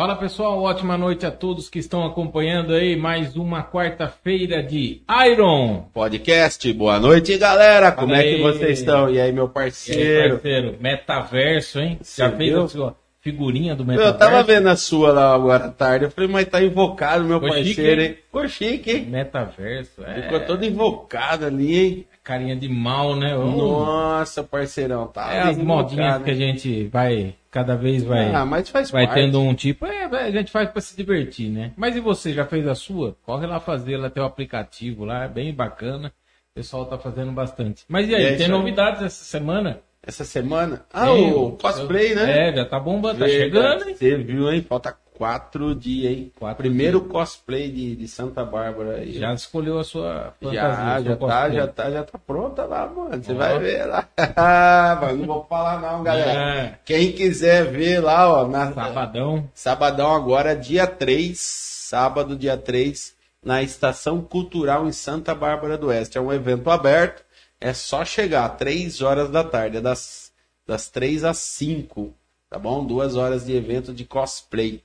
Fala pessoal, ótima noite a todos que estão acompanhando aí mais uma quarta-feira de Iron Podcast. Boa noite, galera. Como é que vocês estão? E aí, meu E aí, parceiro? parceiro, metaverso, hein? Você Já fez viu? a sua figurinha do Eu metaverso? tava vendo a sua lá agora à tarde. Eu falei, mas tá invocado, meu Ficou chique, parceiro, hein? hein? Ficou chique, hein? Metaverso, é. Ficou todo invocado ali, hein? Carinha de mal, né? Ô, Nossa, parceirão. Tá é as modinhas que a hein? gente vai, cada vez vai, Ah, mas faz vai parte. tendo um tipo. É, a gente faz pra se divertir, né? Mas e você, já fez a sua? Corre lá fazer, lá tem o aplicativo lá, é bem bacana. O pessoal tá fazendo bastante. Mas e aí, E é tem isso aí. novidades essa semana? Essa semana? Ah, o cosplay, né? É, já tá bombando, tá chegando, hein? Você viu, hein? Falta quatro dias, hein? Quatro Primeiro cosplay de, de Santa Bárbara aí. Já escolheu a sua Já, já tá, cosplay. já tá, já tá pronta lá, mano. Você Ó. vai ver lá. Mas não vou falar não, galera. É. Quem quiser ver lá, ó, na, Sabadão. sabadão agora, dia 3, sábado, dia 3, na Estação Cultural em Santa Bárbara do Oeste. É um evento aberto, é só chegar, 3 horas da tarde, é das, das 3 às 5, tá bom? Duas horas de evento de cosplay.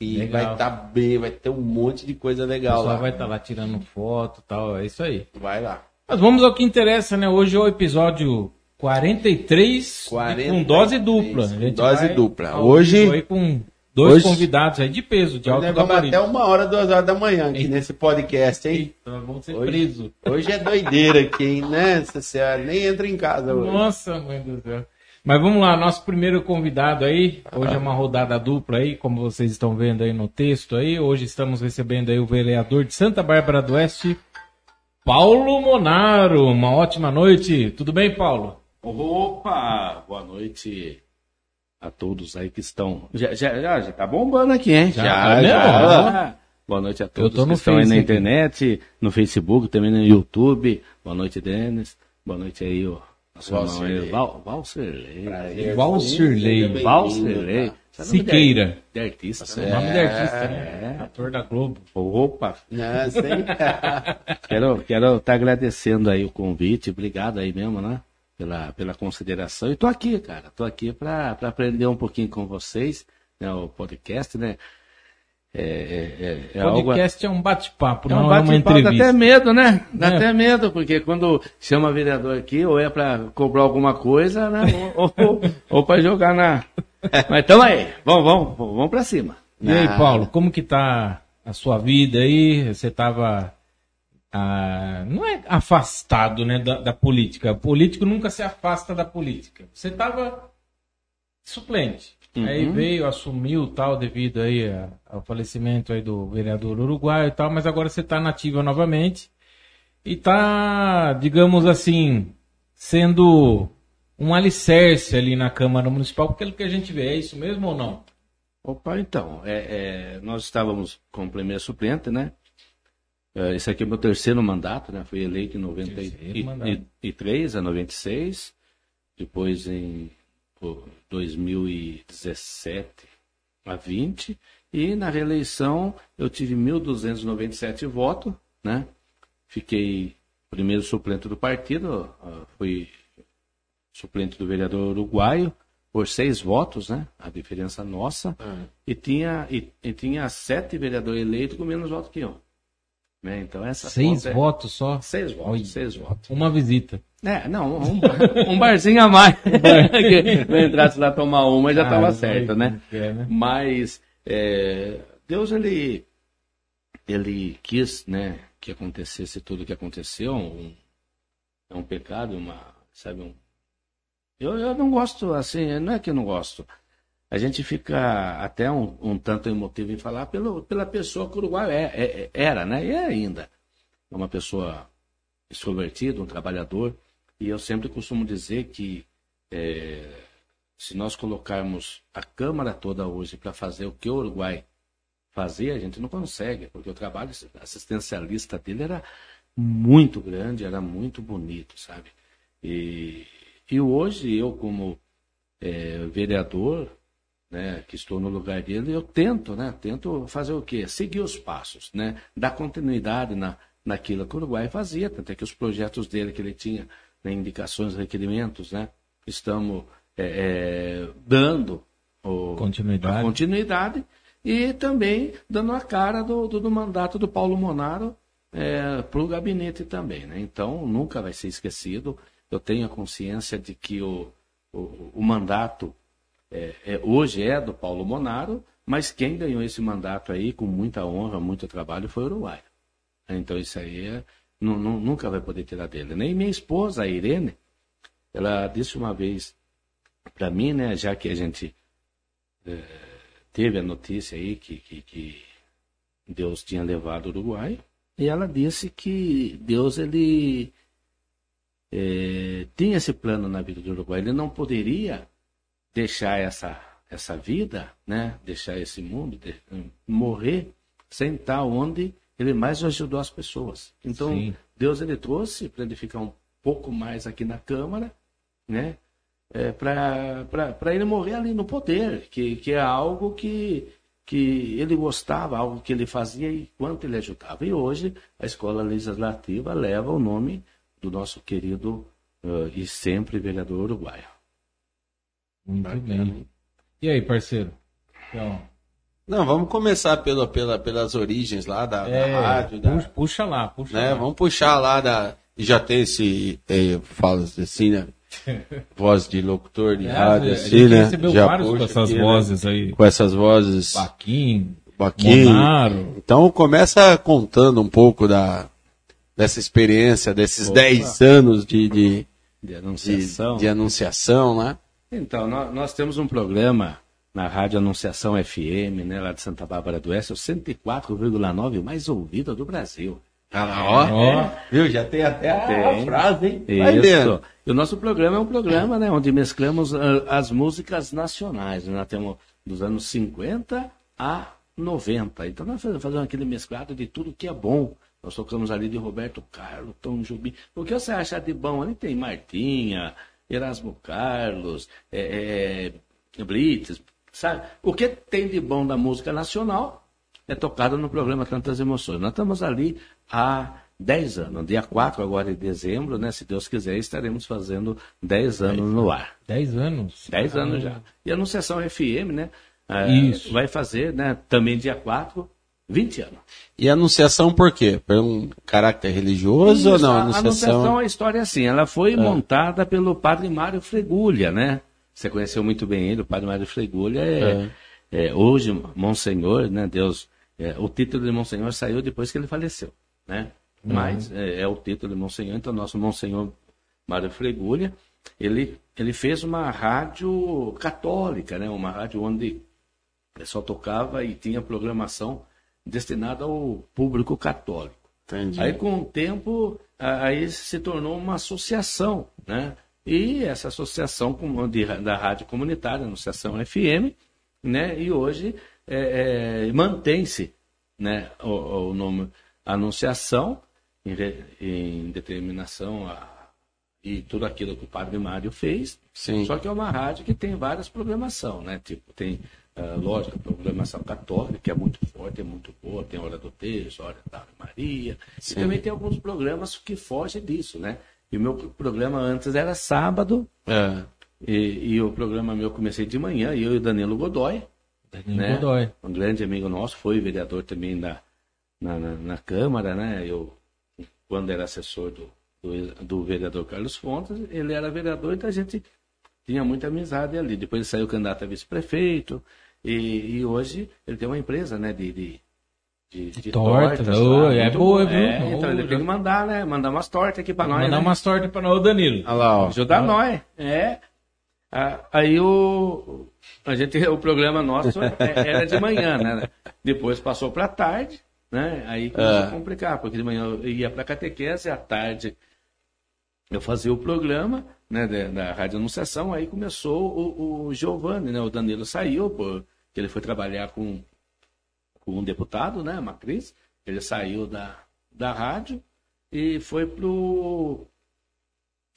E Legal. vai estar bem, vai ter um monte de coisa legal lá. vai estar lá tirando foto e tal, é isso aí. Vai lá. Mas vamos ao que interessa, né? Hoje é o episódio 43, 43, com dose dupla. Dose dupla. Hoje- com dois hoje- convidados aí de peso, de alto gabarito. até uma hora, duas horas da manhã aqui Eita. nesse podcast, hein? Eita, vamos ser Hoje- presos. Hoje é doideira aqui, hein? Nossa senhora, nem entra em casa hoje. Nossa, mãe do céu. Mas vamos lá, nosso primeiro convidado aí. Hoje é uma rodada dupla aí, como vocês estão vendo aí no texto aí. Hoje estamos recebendo aí o vereador de Santa Bárbara do Oeste, Paulo Monaro. Uma ótima noite. Tudo bem, Paulo? Opa! Boa noite a todos aí que estão. Já, já, já, já tá bombando aqui, hein? Já, Já, tá já. mesmo? Boa noite a todos que estão aí na internet, no Facebook, também no YouTube. Boa noite, Denis. Boa noite aí, o aí, Val. Valserlei. Seja bem-vindo, Valserlei. tá? Esse é nome Siqueira. De, de artista, O né? nome artista, né? Ator da Globo. Opa! Nossa, hein? Quero quero estar agradecendo aí o convite, obrigado aí mesmo, né? Pela, pela consideração. E tô aqui, cara, tô aqui para aprender um pouquinho com vocês, né? O podcast, né? É, é, é, é algo. Podcast é um bate-papo, É um não é uma bate-papo, dá entrevista. até medo, né? Dá É. até medo, porque quando chama vereador aqui, ou é para cobrar alguma coisa, né? Ou, ou, ou para jogar na. Mas tamo aí, vamos, vamos, vamos para cima. E aí, Ah. Paulo, como que tá a sua vida aí? Você tava. ah, não é afastado né, da, da política. O político nunca se afasta da política. Você tava suplente. Uhum. Aí veio, assumiu tal, devido aí a- ao falecimento aí do vereador uruguaio e tal, mas agora você tá nativa novamente e tá, digamos assim, sendo um alicerce ali na Câmara Municipal, pelo que a gente vê. É isso mesmo ou não? Opa, então, é, é, nós estávamos com o primeiro suplente, né? É, esse aqui é o meu terceiro mandato, né? Fui eleito em Terceiro mandato. 93 a 96, depois em pô, 2017 a 20, e na reeleição eu tive 1.297 votos, né? Fiquei primeiro suplente do partido, fui suplente do vereador uruguaio, por seis votos, né? A diferença nossa. E tinha, e, e tinha sete vereadores eleitos com menos votos que eu. Né? Então essa Seis é- votos só? Seis votos, Olha. seis votos. Uma visita. É, não, um, um barzinho a mais. eu entrasse lá tomar uma já estava Ah, certo, né? É, né? Mas é, Deus ele ele quis, né, que acontecesse tudo o que aconteceu. Um, é um pecado, uma, sabe, um. Eu, eu não gosto assim, não é que eu não gosto. A gente fica até um, um tanto emotivo em falar pelo, pela pessoa que o Uruguai é, é- é- era, né? E é ainda. É uma pessoa extrovertida, um trabalhador. E eu sempre costumo dizer que é, se nós colocarmos a Câmara toda hoje para fazer o que o Uruguai fazia, a gente não consegue, porque o trabalho assistencialista dele era muito grande, era muito bonito, sabe? E, e hoje eu, como é, vereador, né, que estou no lugar dele, eu tento, né, tento fazer o quê? Seguir os passos, né, dar continuidade na, naquilo que o Uruguai fazia, tanto é que os projetos dele que ele tinha, né, indicações, requerimentos, né, estamos é, é, dando o, Continuidade. a continuidade e também dando a cara do, do, do mandato do Paulo Monaro é, para o gabinete também. Né? Então, nunca vai ser esquecido. Eu tenho a consciência de que o, o, o mandato é, é, hoje é do Paulo Monaro, mas quem ganhou esse mandato aí com muita honra, muito trabalho, foi o Uruguai. Então, isso aí é, nunca vai poder tirar dele. Nem minha esposa, a Irene, ela disse uma vez para mim, né, já que a gente é, teve a notícia aí que, que, que, Deus tinha levado o Uruguai, e ela disse que Deus ele é, tinha esse plano na vida do Uruguai, ele não poderia deixar essa essa vida, né, deixar esse mundo, de, morrer sem estar onde ele mais ajudou as pessoas. Então Sim. Deus ele trouxe para ele ficar um pouco mais aqui na Câmara, né? é, para ele morrer ali no poder, que, que é algo que, que ele gostava, algo que ele fazia e quanto ele ajudava. E hoje a escola legislativa leva o nome do nosso querido uh, e sempre vereador uruguaio. Muito bem. E aí, parceiro? Então... Não, vamos começar pela, pela, pelas origens lá da, é, da rádio. Da, puxa, lá, puxa né? lá. Vamos puxar lá da. E já tem esse. É, falo assim, né? voz de locutor de é, rádio, assim, né? recebeu Já vários com essas aqui, né? vozes né? aí. Com essas vozes. Baquim, Baquim. Monaro. Então começa contando um pouco da, dessa experiência, desses 10 anos de, de, de anunciação. De, de anunciação, né? Então, nós, nós, temos um programa na Rádio Anunciação FM, né, lá de Santa Bárbara do Oeste, o 104,9, mais ouvido do Brasil. Ah, ó, é. viu? Já tem até a, tem. frase, hein? Vai Isso. Dentro. E o nosso programa é um programa né, onde mesclamos uh, as músicas nacionais. Né? Nós temos dos anos 50 a 90. Então nós fazemos aquele mesclado de tudo que é bom. Nós tocamos ali de Roberto Carlos, Tom Jubim. O que você acha de bom? Ali tem Martinha, Erasmo Carlos, é, é, Blitz, sabe? O que tem de bom da música nacional é tocado no programa Tantas Emoções. Nós estamos ali há 10 anos. Dia 4 agora de dezembro, né? Se Deus quiser, estaremos fazendo 10 anos no ar. 10 anos? 10 ah. anos já. E a Anunciação FM, né? Isso. Vai fazer, né? Também dia 4, 20 anos. E a Anunciação por quê? Por um caráter religioso Isso, ou não? A Anunciação... a Anunciação, a história é assim, ela foi é. montada pelo padre Mário Fregulha, né? Você conheceu muito bem ele, o padre Mário Fregulha é, é. é hoje Monsenhor, né? Deus, é, o título de Monsenhor saiu depois que ele faleceu, né? Uhum. Mas é, é, o título de Monsenhor, então nosso Monsenhor Mário Fregulha, ele, ele fez uma rádio católica, né? Uma rádio onde só tocava e tinha programação destinada ao público católico. Entendi. Aí com o tempo, aí se tornou uma associação, né? E essa associação de, da rádio comunitária, Associação FM, né? E hoje é, é, mantém-se, né? O, o nome Anunciação em, em determinação a, e tudo aquilo que o Padre Mário fez. Sim. Só que é uma rádio que tem várias programação, né? Tipo, tem, uh, lógico, programação católica, que é muito forte, é muito boa, tem Hora do Texto, Hora da Maria. Sim. E também tem alguns programas que fogem disso, né? E o meu programa antes era sábado. É. E, e, o programa meu comecei de manhã, eu e o Danilo Godoy. Danilo né? Godoy. Um grande amigo nosso, foi vereador também da, na, na, na Câmara, né? Eu quando era assessor do, do, do, vereador Carlos Fontes, ele era vereador, então a gente tinha muita amizade ali. Depois ele saiu candidato a vice-prefeito, e, e, hoje ele tem uma empresa, né, de, de, de, de tortas. tortas oh, é boa, viu? É, então ele tem que mandar, né, mandar umas tortas aqui para nós. Mandar né? umas tortas para nós, Danilo. Olha lá, ó. Ajudar ah. nós, é. Aí o, a gente, o programa nosso é, era de manhã, né? Depois passou para tarde, né? Aí começou é. a complicar, porque de manhã eu ia para catequese, à tarde eu fazia o programa né, da, da Rádio Anunciação, aí começou o, o Giovanni, né? O Danilo saiu, porque ele foi trabalhar com, com um deputado, né? Macris, ele saiu da, da rádio e foi pro.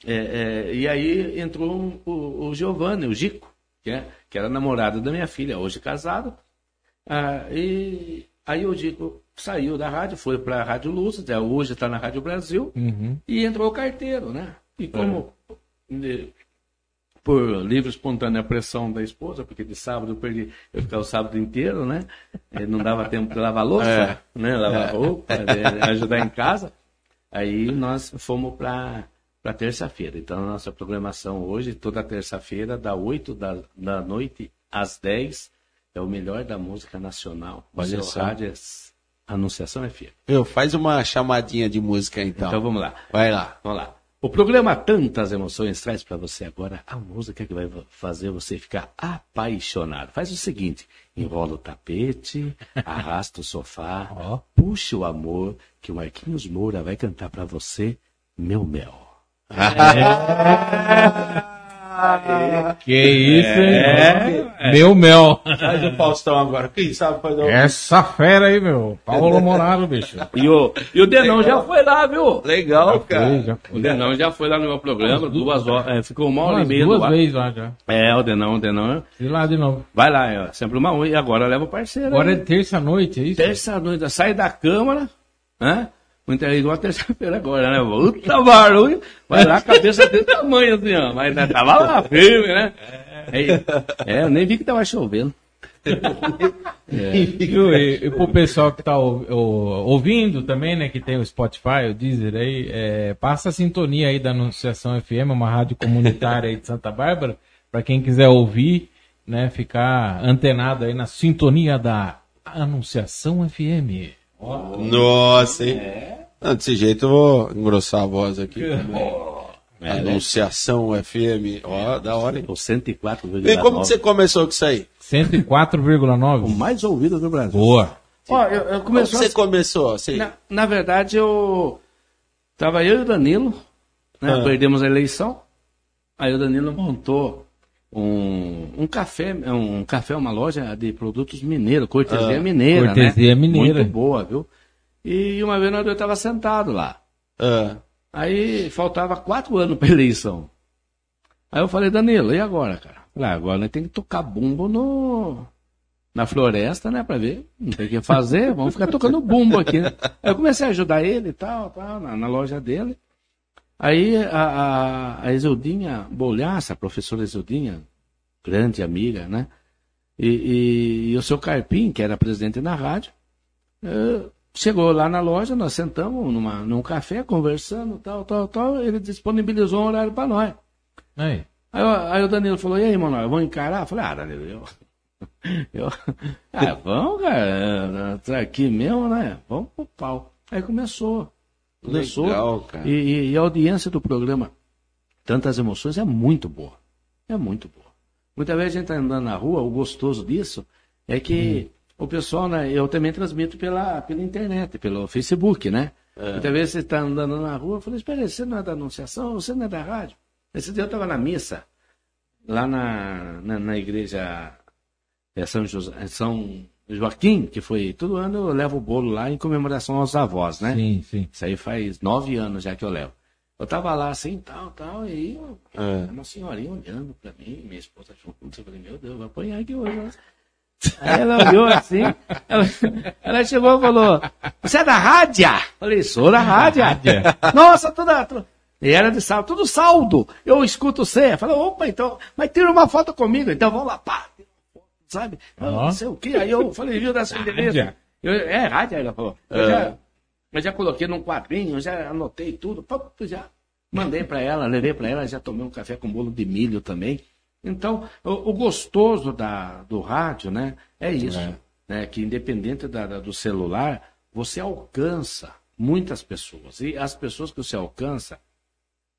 É, é, e aí entrou um, o, o Giovanni, o Gico, que, é, que era namorado da minha filha, hoje casado. Ah, e aí o Gico saiu da rádio, foi para a Rádio Luz, até hoje está na Rádio Brasil, uhum. e entrou o carteiro, né? E como é. Por livre espontânea pressão da esposa, porque de sábado eu perdi, eu ficava o sábado inteiro, né? E não dava tempo de lavar louça, É. né? Lavar roupa, né? ajudar em casa. Aí nós fomos para para terça-feira. Então a nossa programação hoje, toda terça-feira, da 8 da, da noite às 10, é o melhor da música nacional. O Olha seu rádio é Anunciação FM. Viu? Faz uma chamadinha de música então. Então vamos lá. Vai lá. Vamos lá. O programa Tantas Emoções traz para você agora a música que vai fazer você ficar apaixonado. Faz o seguinte: enrola o tapete, arrasta o sofá, Ó. puxa o amor, que o Marquinhos Moura vai cantar para você, meu mel. Que isso, É. hein? Meu mel. Faz o Faustão agora. Quem sabe fazer o... Essa fera aí, meu. Paulo Morado, bicho. E o, e o Denão já foi lá, viu? Legal, Foi, cara. já O foi. Denão já foi lá no meu programa, duas horas, é, ficou uma hora e meia duas vezes lá já. É, o Denão, o Denão. E lá de novo. Vai lá, é, sempre uma unha, e agora leva o parceiro. Agora é né? terça-noite, é isso? terça-noite, sai da Câmara, né? Muito é igual a terça-feira agora, né? Puta barulho, vai lá, a cabeça desse tamanho assim, ó. Mas né, tava lá firme, né? É, é, eu nem vi que tava chovendo. Viu? E, e pro pessoal que tá ou- ou- ouvindo também, né, que tem o Spotify, o Deezer aí, é, passa a sintonia aí da Anunciação FM, uma rádio comunitária aí de Santa Bárbara, para quem quiser ouvir, né, ficar antenado aí na sintonia da Anunciação FM. Nossa, hein? Não, desse jeito eu vou engrossar a voz aqui. É, né? Anunciação FM. Ó, da hora, hein? O 104,9. E como que você começou com isso aí? 104,9. O mais ouvido do Brasil. Boa. Ó, eu, eu Como você começou? Assim? Na, na verdade, eu. Tava eu e o Danilo, né? Ah. Perdemos a eleição. Aí o Danilo montou um, um café, um café, uma loja de produtos mineiros, cortesia Ah. mineira. Cortesia né? mineira. Muito boa, viu? E uma vez nós dois tava sentado lá. Ah, Aí faltava quatro anos pra eleição. Aí eu falei, Danilo, e agora, cara? Falei, ah, agora nós temos que tocar bumbo no, na floresta, né, pra ver. Não tem o que fazer, vamos ficar tocando bumbo aqui, né? Aí eu comecei a ajudar ele e tal, tal na, na loja dele. Aí a, a, a Bolhaça, a professora Exildinha, grande amiga, né? E, e, e o seu Carpim, que era presidente na rádio, eh, chegou lá na loja, nós sentamos numa, num café, conversando, tal, tal, tal, ele disponibilizou um horário para nós. Aí. Aí, o- aí o Danilo falou, e aí, mano, vamos encarar? Eu falei, ah, Danilo, eu... eu ah, vamos, cara, tá aqui mesmo, né? Vamos pro pau. Aí começou. Começou. Legal, cara. E, e- e a audiência do programa Tantas Emoções é muito boa. É muito boa. Muitas vezes a gente tá andando na rua, o gostoso disso é que o pessoal, né, eu também transmito pela, pela internet, pelo Facebook, né? Muitas vezes você está andando na rua, eu falei, espera aí, você não é da anunciação, você não é da rádio? Esse dia eu estava na missa, lá na, na, na igreja é, São, José, é, São Joaquim, que foi, todo ano eu levo o bolo lá em comemoração aos avós, né? Sim, sim. Isso aí faz nove anos já que eu levo. Eu tava lá assim, tal, tal, e aí É. uma senhorinha olhando pra mim, minha esposa junto, eu falei, meu Deus, vou apanhar aqui hoje. né? Aí ela olhou assim, ela, ela chegou e falou, você é da rádio? Falei, sou da rádio. Nossa, toda, toda- E era de saldo, tudo saldo. Eu escuto você. Falei, opa, então, mas tira uma foto comigo, então vamos lá, pá. Sabe? Ó. Não sei o quê. Aí eu falei, viu, dessa endereço. Rádio. Eu, é, rádio, ela falou. Eu, já, eu já coloquei num quadrinho, já anotei tudo, já mandei para ela, levei para ela, já tomei um café com bolo de milho também. Então, o, o gostoso da, do rádio, né, é isso, né, que independente da, da- do celular, você alcança muitas pessoas. E as pessoas que você alcança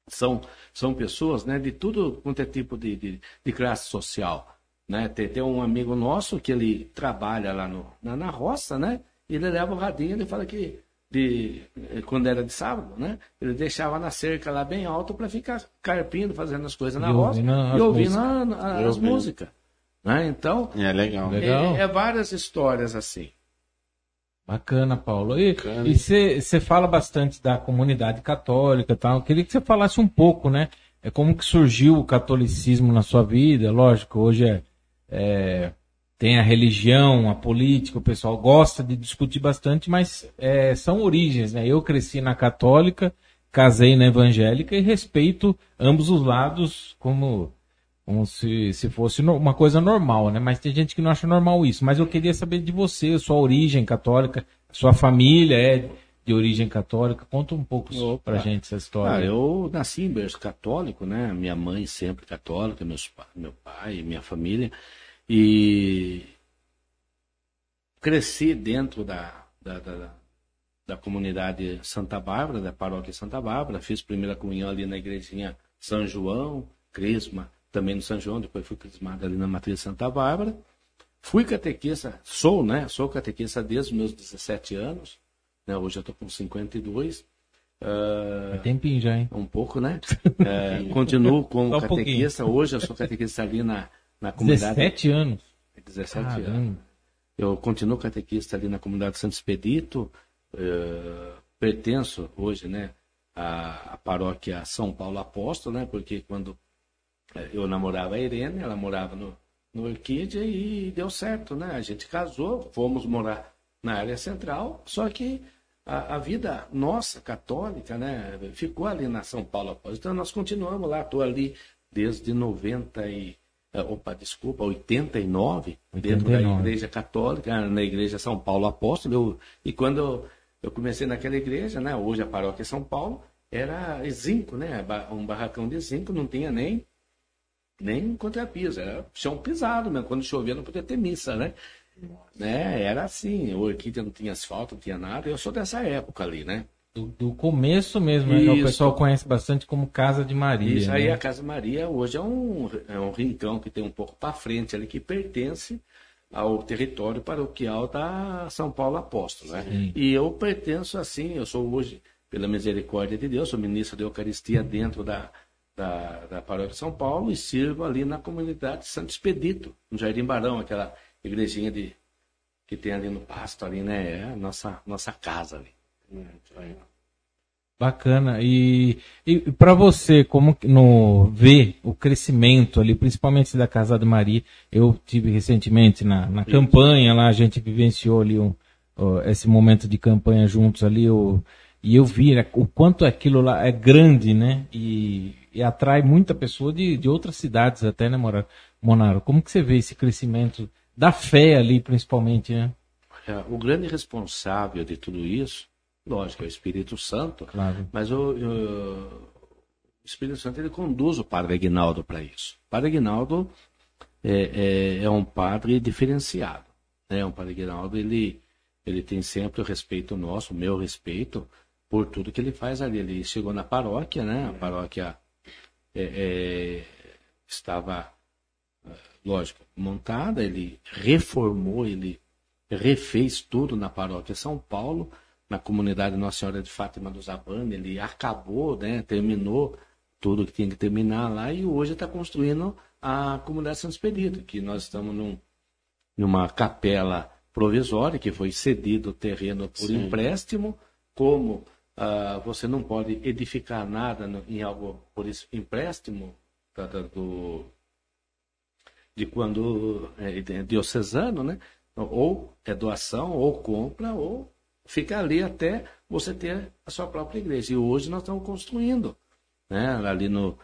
são, são pessoas né, de tudo quanto é tipo de, de, de classe social. Né? Tem, tem um amigo nosso que ele trabalha lá no, na, na roça, né? E ele leva o radinho, ele fala que de, eh, quando era de sábado, né? Ele deixava na cerca lá bem alto para ficar carpindo, fazendo as coisas na E roça ouvindo as e ouvindo músicas. a- a- E as ouvindo. músicas. Né? Então, É legal. Legal. é, é várias histórias assim. Bacana, Paulo. E você fala bastante da comunidade católica e tal. Eu queria que você falasse um pouco, né? É como que surgiu o catolicismo na sua vida. Lógico, hoje é, é, tem a religião, a política, o pessoal gosta de discutir bastante, mas é, são origens, né? Eu cresci na católica, casei na evangélica e respeito ambos os lados como como se, se fosse uma coisa normal, né? Mas tem gente que não acha normal isso. Mas eu queria saber de você, sua origem católica, sua família é de origem católica. Conta um pouco Opa. pra gente essa Ah, história. eu nasci em berço católico, né? Minha mãe sempre católica, meus, meu pai, minha família. E cresci dentro da, da, da, da comunidade Santa Bárbara, da paróquia Santa Bárbara. Fiz primeira comunhão ali na igrejinha São João, crisma também no São João, depois fui crismado ali na matriz Santa Bárbara. Fui catequista, sou, né? Sou catequista desde os meus 17 anos. Né? Hoje eu estou com 52. Ah, Faz tempinho já, hein? um pouco, né? É, continuo como um pouquinho. catequista. Hoje eu sou catequista ali na, na comunidade. 17 anos. 17 anos. Caramba. Eu continuo catequista ali na comunidade Santo Expedito. eh, pertenço hoje, né, à, à paróquia São Paulo Apóstolo, né? Porque quando eu namorava a Irene, ela morava no, no Orquídea e deu certo, né? A gente casou, fomos morar na área central, só que a, a vida nossa, católica, né, ficou ali na São Paulo Apóstolo. Então nós continuamos lá, estou ali desde 90 e... eh, Opa, desculpa, 89, dentro da 89. igreja católica, na igreja São Paulo Apóstolo. Eu- e quando eu, eu comecei naquela igreja, né, hoje a paróquia São Paulo, era zinco, né, um barracão de zinco, não tinha nem nem contrapiso, era chão pisado mesmo. Quando chovia não podia ter missa, né? Né? Era assim, o Orquídea não tinha asfalto, não tinha nada. Eu sou dessa época ali, né? Do, do começo mesmo, né? O pessoal conhece bastante como Casa de Maria. Isso aí, né? a Casa Maria hoje é um, é um rincão que tem um pouco para frente ali, que pertence ao território paroquial da São Paulo Apóstolo. Né? Sim. E eu pertenço assim, eu sou hoje, pela misericórdia de Deus, sou ministro da Eucaristia dentro da, da, da paróquia de São Paulo e sirvo ali na comunidade Santo Expedito, no Jardim Barão, aquela igrejinha de, que tem ali no pasto ali, né? É a nossa, nossa casa ali. Bacana. E, e para você, como no ver o crescimento ali, principalmente da Casa de Maria, eu tive recentemente na, na campanha lá, a gente vivenciou ali um, ó, esse momento de campanha juntos ali, o, e eu vi né, o quanto aquilo lá é grande, né? E, e atrai muita pessoa de, de outras cidades até, né, Mora- Monaro? Como que você vê esse crescimento da fé ali, principalmente, né? É, O grande responsável de tudo isso, lógico, é o Espírito Santo, Claro. mas o, o- Espírito Santo ele conduz o Padre Aguinaldo para isso. O Padre Aguinaldo é, é, é um padre diferenciado. Né? O Padre Aguinaldo ele, ele tem sempre o respeito nosso, o meu respeito, por tudo que ele faz ali. Ele chegou na paróquia, né? A paróquia é, é, estava, lógico, montada, ele reformou, ele refez tudo na paróquia São Paulo, na comunidade Nossa Senhora de Fátima dos Abane, ele acabou, né, terminou tudo que tinha que terminar lá e hoje está construindo a comunidade Santo Expedito, que nós estamos num, numa capela provisória que foi cedido o terreno por Sim. empréstimo, como ah, você não pode edificar nada no- em algo por es- empréstimo da- da- do, de quando é é diocesano, né? Ou é doação, ou compra, ou fica ali até você ter a sua própria igreja. E hoje nós estamos construindo, né? Ali no,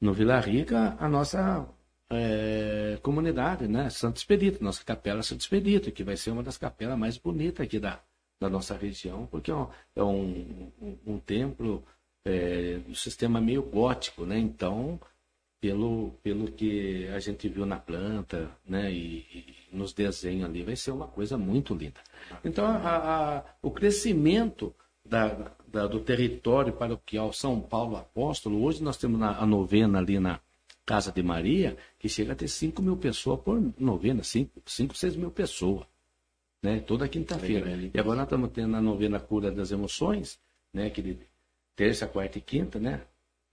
no Vila Rica, a nossa é, comunidade, né? Santo Expedito, nossa capela Santo Expedito, que vai ser uma das capelas mais bonitas aqui da, da nossa região, porque é um, é um, um- um templo é, um sistema meio gótico, né? Então, pelo, pelo que a gente viu na planta, né? E, e nos desenhos ali, vai ser uma coisa muito linda. Então, a- a- o crescimento da, da- do território paroquial São Paulo Apóstolo, hoje nós temos na- a novena ali na Casa de Maria, que chega a ter 5 mil pessoas por novena, 5, 6 mil pessoas né? Toda quinta-feira. E agora nós estamos tendo a novena cura das emoções, né? Que de terça, quarta e quinta, né?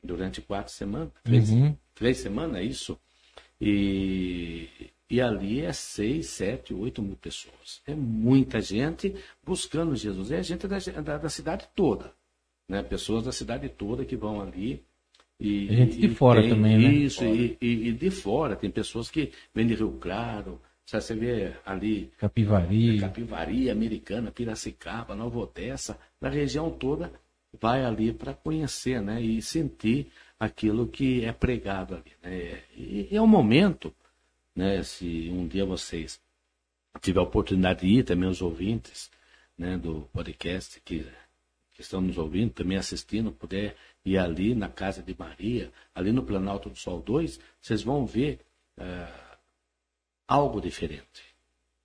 Durante quatro semanas, três, Uhum. três semanas, é isso. E, e ali é seis, sete, oito mil pessoas. É muita gente buscando Jesus. É gente da, da, da cidade toda, né? Pessoas da cidade toda que vão ali. E, É gente de e fora tem também, né? Isso, e, e- e de fora. Tem pessoas que vêm de Rio Claro. Sabe, Você vê ali Capivari. Capivari, Americana, Piracicaba, Nova Odessa, na região toda, vai ali para conhecer, né? E sentir aquilo que é pregado ali. Né? E, é um momento, né, se um dia vocês tiver a oportunidade de ir, também os ouvintes né, do podcast que, que estão nos ouvindo, também assistindo, puder ir ali na Casa de Maria, ali no Planalto do Sol 2, vocês vão ver uh, algo diferente.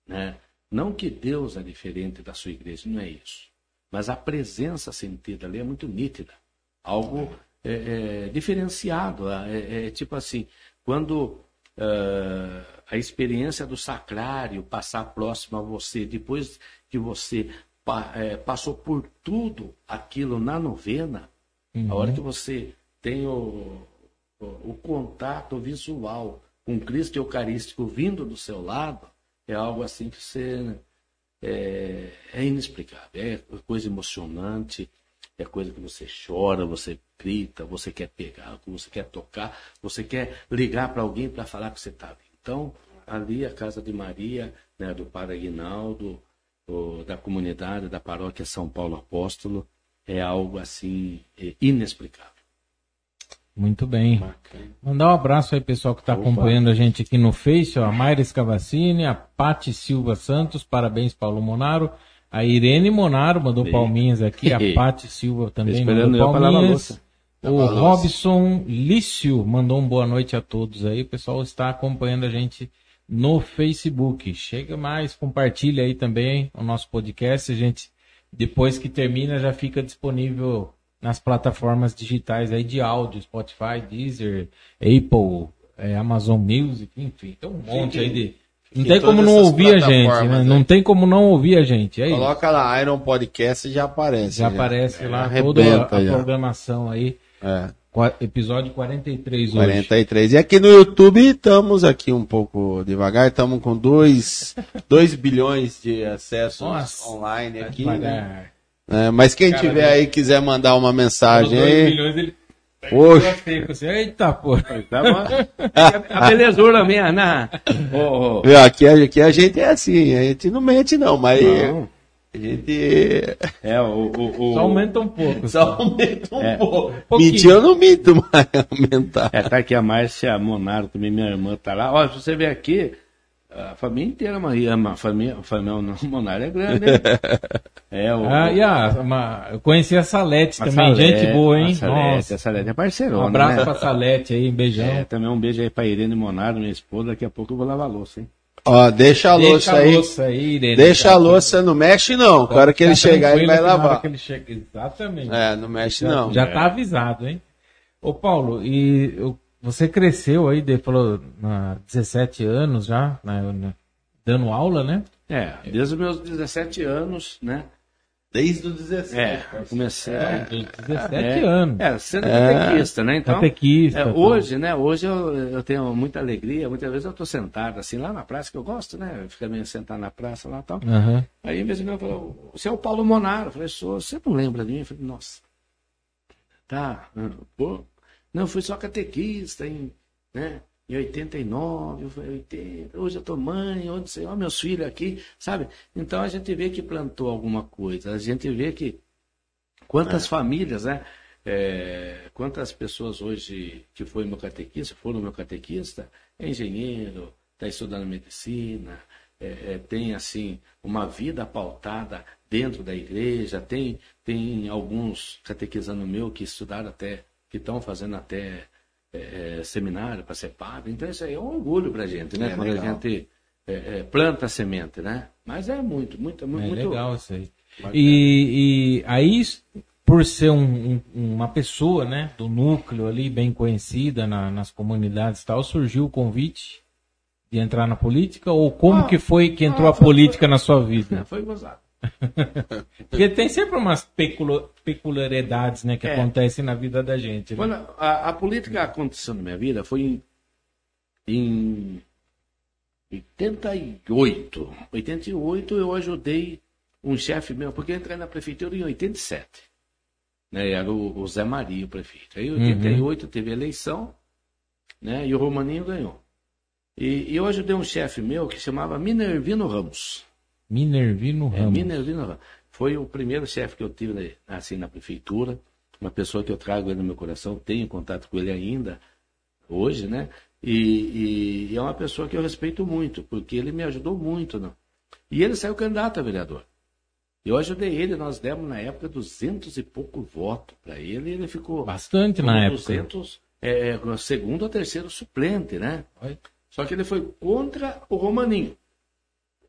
Né? Não que Deus é diferente da sua igreja, não é isso. Mas a presença sentida ali é muito nítida. Algo é, é, diferenciado. É, é, é, tipo assim, quando uh, a experiência do sacrário passar próximo a você, depois que você pa, é, passou por tudo aquilo na novena, uhum. a hora que você tem o, o, o contato visual com Cristo Eucarístico vindo do seu lado, é algo assim que você é, é inexplicável, é coisa emocionante, é coisa que você chora, você grita, você quer pegar, você quer tocar, você quer ligar para alguém para falar que você está ali. Então, ali a Casa de Maria, né, do Padre Aguinaldo, da comunidade, da paróquia São Paulo Apóstolo, é algo assim é inexplicável. Muito bem. Bacana. Mandar um abraço aí, pessoal que está acompanhando a gente aqui no Face, ó, a Mayra Scavacini, a Pati Silva Santos, parabéns, Paulo Monaro. A Irene Monaro mandou Bem. palminhas aqui, a Pati Silva também mandou palminhas. O Robson Lício mandou um boa noite a todos aí. O pessoal está acompanhando a gente no Facebook. Chega mais, compartilha aí também o nosso podcast. A gente, depois que termina, já fica disponível nas plataformas digitais aí de áudio, Spotify, Deezer, Apple, é, Amazon Music, enfim, tem um monte aí de. Não tem como não ouvir a gente, né? né? Não tem como não ouvir a gente. É Coloca isso. lá, Iron Podcast e já aparece. Já, já. aparece lá é, toda a, a programação aí. É. Episódio 43 hoje. 43. E aqui no YouTube estamos aqui um pouco devagar, estamos com 2 bilhões de acessos Nossa, online aqui. Né? É, mas quem Cara, tiver aí quiser mandar uma mensagem aí. Milhões, ele... Poxa. Assim, Eita, pô. Tá a belezura minha, né? Oh, oh. Aqui, aqui a gente é assim, a gente não mente não, mas... Não. A gente. É, o, o, o... Só aumenta um pouco. Só aumenta um é. pouco. Mentir eu não minto, mas aumentar. É, tá aqui a Márcia Monaro, também minha irmã tá lá. Ó, se você ver aqui, a família inteira Maria, a família, a família Monaro é grande, hein? É, o, ah, e a, uma, eu conheci a Salete também, Salete, gente boa, hein? A Salete, Nossa. a Salete é parceirona, Um abraço né? pra Salete aí, um beijão. É, também um beijo aí pra Irene Monaro, minha esposa, daqui a pouco eu vou lavar a louça, hein? Ó, deixa a deixa louça aí. Louça aí Irene, deixa tá a louça, não mexe não. Na hora que ele chegar, ele vai lavar. Ele chega... Exatamente. É, não mexe já, não. Já é. tá avisado, hein? Ô Paulo, e eu, você cresceu aí, falou, na 17 anos já, né, dando aula, né? É, desde os meus 17 anos, né? Desde os 17. É, eu comecei. É, dos 17 é, anos. É, sendo é, catequista, né? Então, catequista. É, hoje, né? Hoje eu, eu tenho muita alegria. Muitas vezes eu estou sentado assim lá na praça, que eu gosto, né? Ficar meio sentado na praça lá e tal. Uhum. Aí, mesmo eu falou, você é o Paulo Monaro. Eu falei, sou. Você não lembra de mim? Eu falei, nossa. Tá. Pô. Não, eu fui só catequista, em, né? em 89, 80, hoje eu tô mãe, onde sei, ó, meus filhos aqui, sabe? Então a gente vê que plantou alguma coisa, a gente vê que quantas é. famílias, né? É, quantas pessoas hoje que foi meu catequista, foram meu catequista, é engenheiro, está estudando medicina, é, é, tem assim uma vida pautada dentro da igreja, tem, tem alguns catequizando meu que estudaram até, que estão fazendo até é, é, seminário para ser padre. Então isso aí é um orgulho para a gente, né? É Quando legal. a gente é, é, planta a semente, né? Mas é muito, muito, muito, é muito legal isso aí. E, e, aí, por ser um, um, uma pessoa, né, do núcleo ali bem conhecida na, nas comunidades e tal, surgiu o convite de entrar na política ou como ah, que foi que entrou ah, a política foi, na sua vida? Foi gozado. Porque tem sempre umas peculiaridades né, que é. acontecem na vida da gente. Né? Quando a, a, política aconteceu na minha vida foi em, em 88. 88 eu ajudei um chefe meu, porque eu entrei na prefeitura em 87. Né, era o, o Zé Maria, o prefeito. Aí em 88 uhum. teve eleição né, e o Romaninho ganhou. E, e eu ajudei um chefe meu que chamava Minervino Ramos. Minervino é, Ramos. É, Minervino Ramos. Foi o primeiro chefe que eu tive assim na prefeitura. uma pessoa que eu trago ele no meu coração, tenho contato com ele ainda, hoje, né? E, e, é uma pessoa que eu respeito muito, porque ele me ajudou muito. Não? E ele saiu candidato a vereador. Eu ajudei ele, nós demos na época duzentos e pouco votos para ele, e ele ficou. Bastante na 200, época. É, segundo ou terceiro suplente, né? Só que ele foi contra o Romaninho.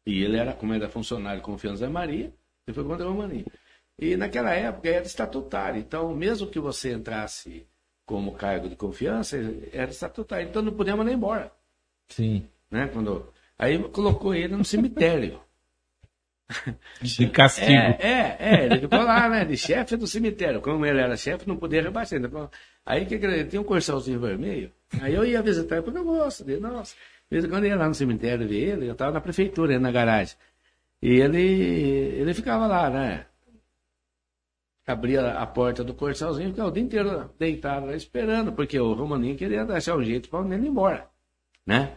E ele era, como era funcionário de confiança da Maria, ele foi contra o Romaninho. E naquela época era estatutário. Então, mesmo que você entrasse como cargo de confiança, era estatutário. Então não podíamos nem embora. Sim. Né? Quando... Aí colocou ele no cemitério. De castigo. É, é, é, ele ficou lá, né? De chefe do cemitério. Como ele era chefe, não podia rebaixar. Aí que ele tinha um corcelzinho vermelho. Aí eu ia visitar porque eu gosto dele. Nossa, quando eu ia lá no cemitério ver ele, eu estava na prefeitura, na garagem. E ele, ele ficava lá, né? abria a porta do corcelzinho e ficava o dia inteiro deitado lá esperando, porque o Romaninho queria achar um jeito para ele ir embora, né?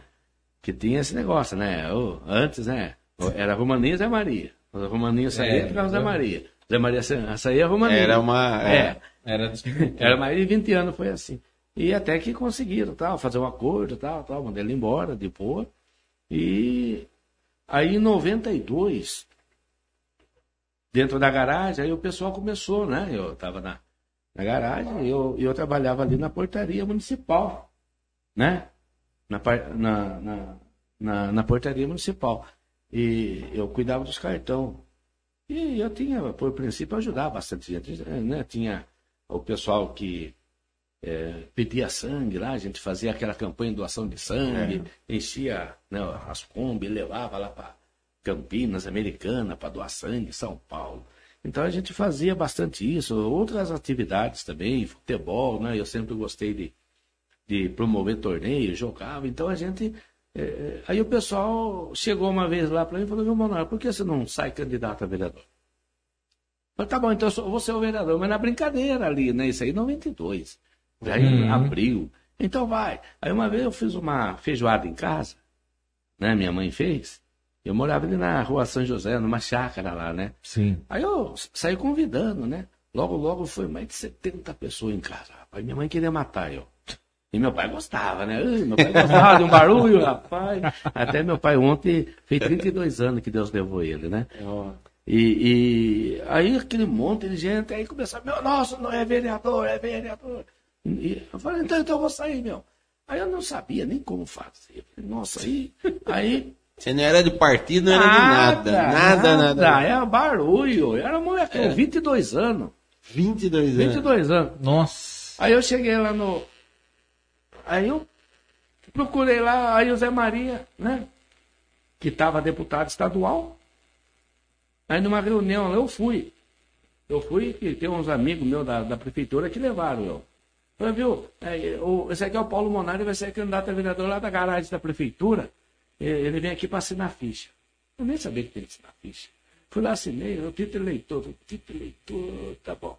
Que tinha esse negócio, né? O, antes, né? Era Romaninho e Zé Maria. O Romaninho saía é, ficava Zé Maria. Zé Maria saía Romaninho. Era uma... É, é era, era mais de 20 anos, foi assim. E até que conseguiram, tal, fazer um acordo, tal, tal, mandei ele embora, de boa. E aí em 92, dentro da garagem, aí o pessoal começou, né? Eu estava na, na garagem e eu, eu trabalhava ali na portaria municipal, né? Na, na, na, na, na portaria municipal. E eu cuidava dos cartão. E eu tinha, por princípio, ajudar bastante gente. Né? Tinha o pessoal que é, pedia sangue lá, a gente fazia aquela campanha de doação de sangue, é. enchia né, as Kombi, levava lá para Campinas, Americana, para doar sangue, São Paulo. Então a gente fazia bastante isso, outras atividades também, futebol, né? Eu sempre gostei de, de promover torneios, jogava. Então a gente. É, é aí o pessoal chegou uma vez lá para mim e falou: Meu Manuel, por que você não sai candidato a vereador? Eu falei, tá bom, então eu vou ser o vereador, mas na brincadeira ali, né? Isso aí em 92. Aí uhum. abril. Então vai. Aí uma vez eu fiz uma feijoada em casa, né? Minha mãe fez. Eu morava ali na rua São José, numa chácara lá, né? Sim. Aí eu saí convidando, né? Logo, logo foi mais de 70 pessoas em casa. Rapaz, minha mãe queria matar eu. E meu pai gostava, né? meu pai gostava de um barulho, rapaz. Até meu pai ontem fez 32 anos que Deus levou ele, né? E, e aí aquele monte de gente, aí começava, meu, nossa, não é vereador, é vereador. E eu falei, então, então eu vou sair, meu. Aí eu não sabia nem como fazer. Nossa, aí, aí você não era de partido, não era de nada. Nada, nada. nada. Era barulho. Era moleque, é. 22 anos. 22 anos. 22 anos. Nossa. Aí eu cheguei lá no. Aí eu procurei lá, aí o Zé Maria, né? Que estava deputado estadual. Aí numa reunião eu fui. Eu fui e tem uns amigos meus da, da prefeitura que levaram eu. Falei, viu, é, o, esse aqui é o Paulo Monari, vai ser candidato a vereador lá da garagem da prefeitura. Ele vem aqui para assinar ficha. Eu nem sabia que tinha que assinar ficha. Fui lá, assinei, o título eleitor, o título eleitor, tá bom.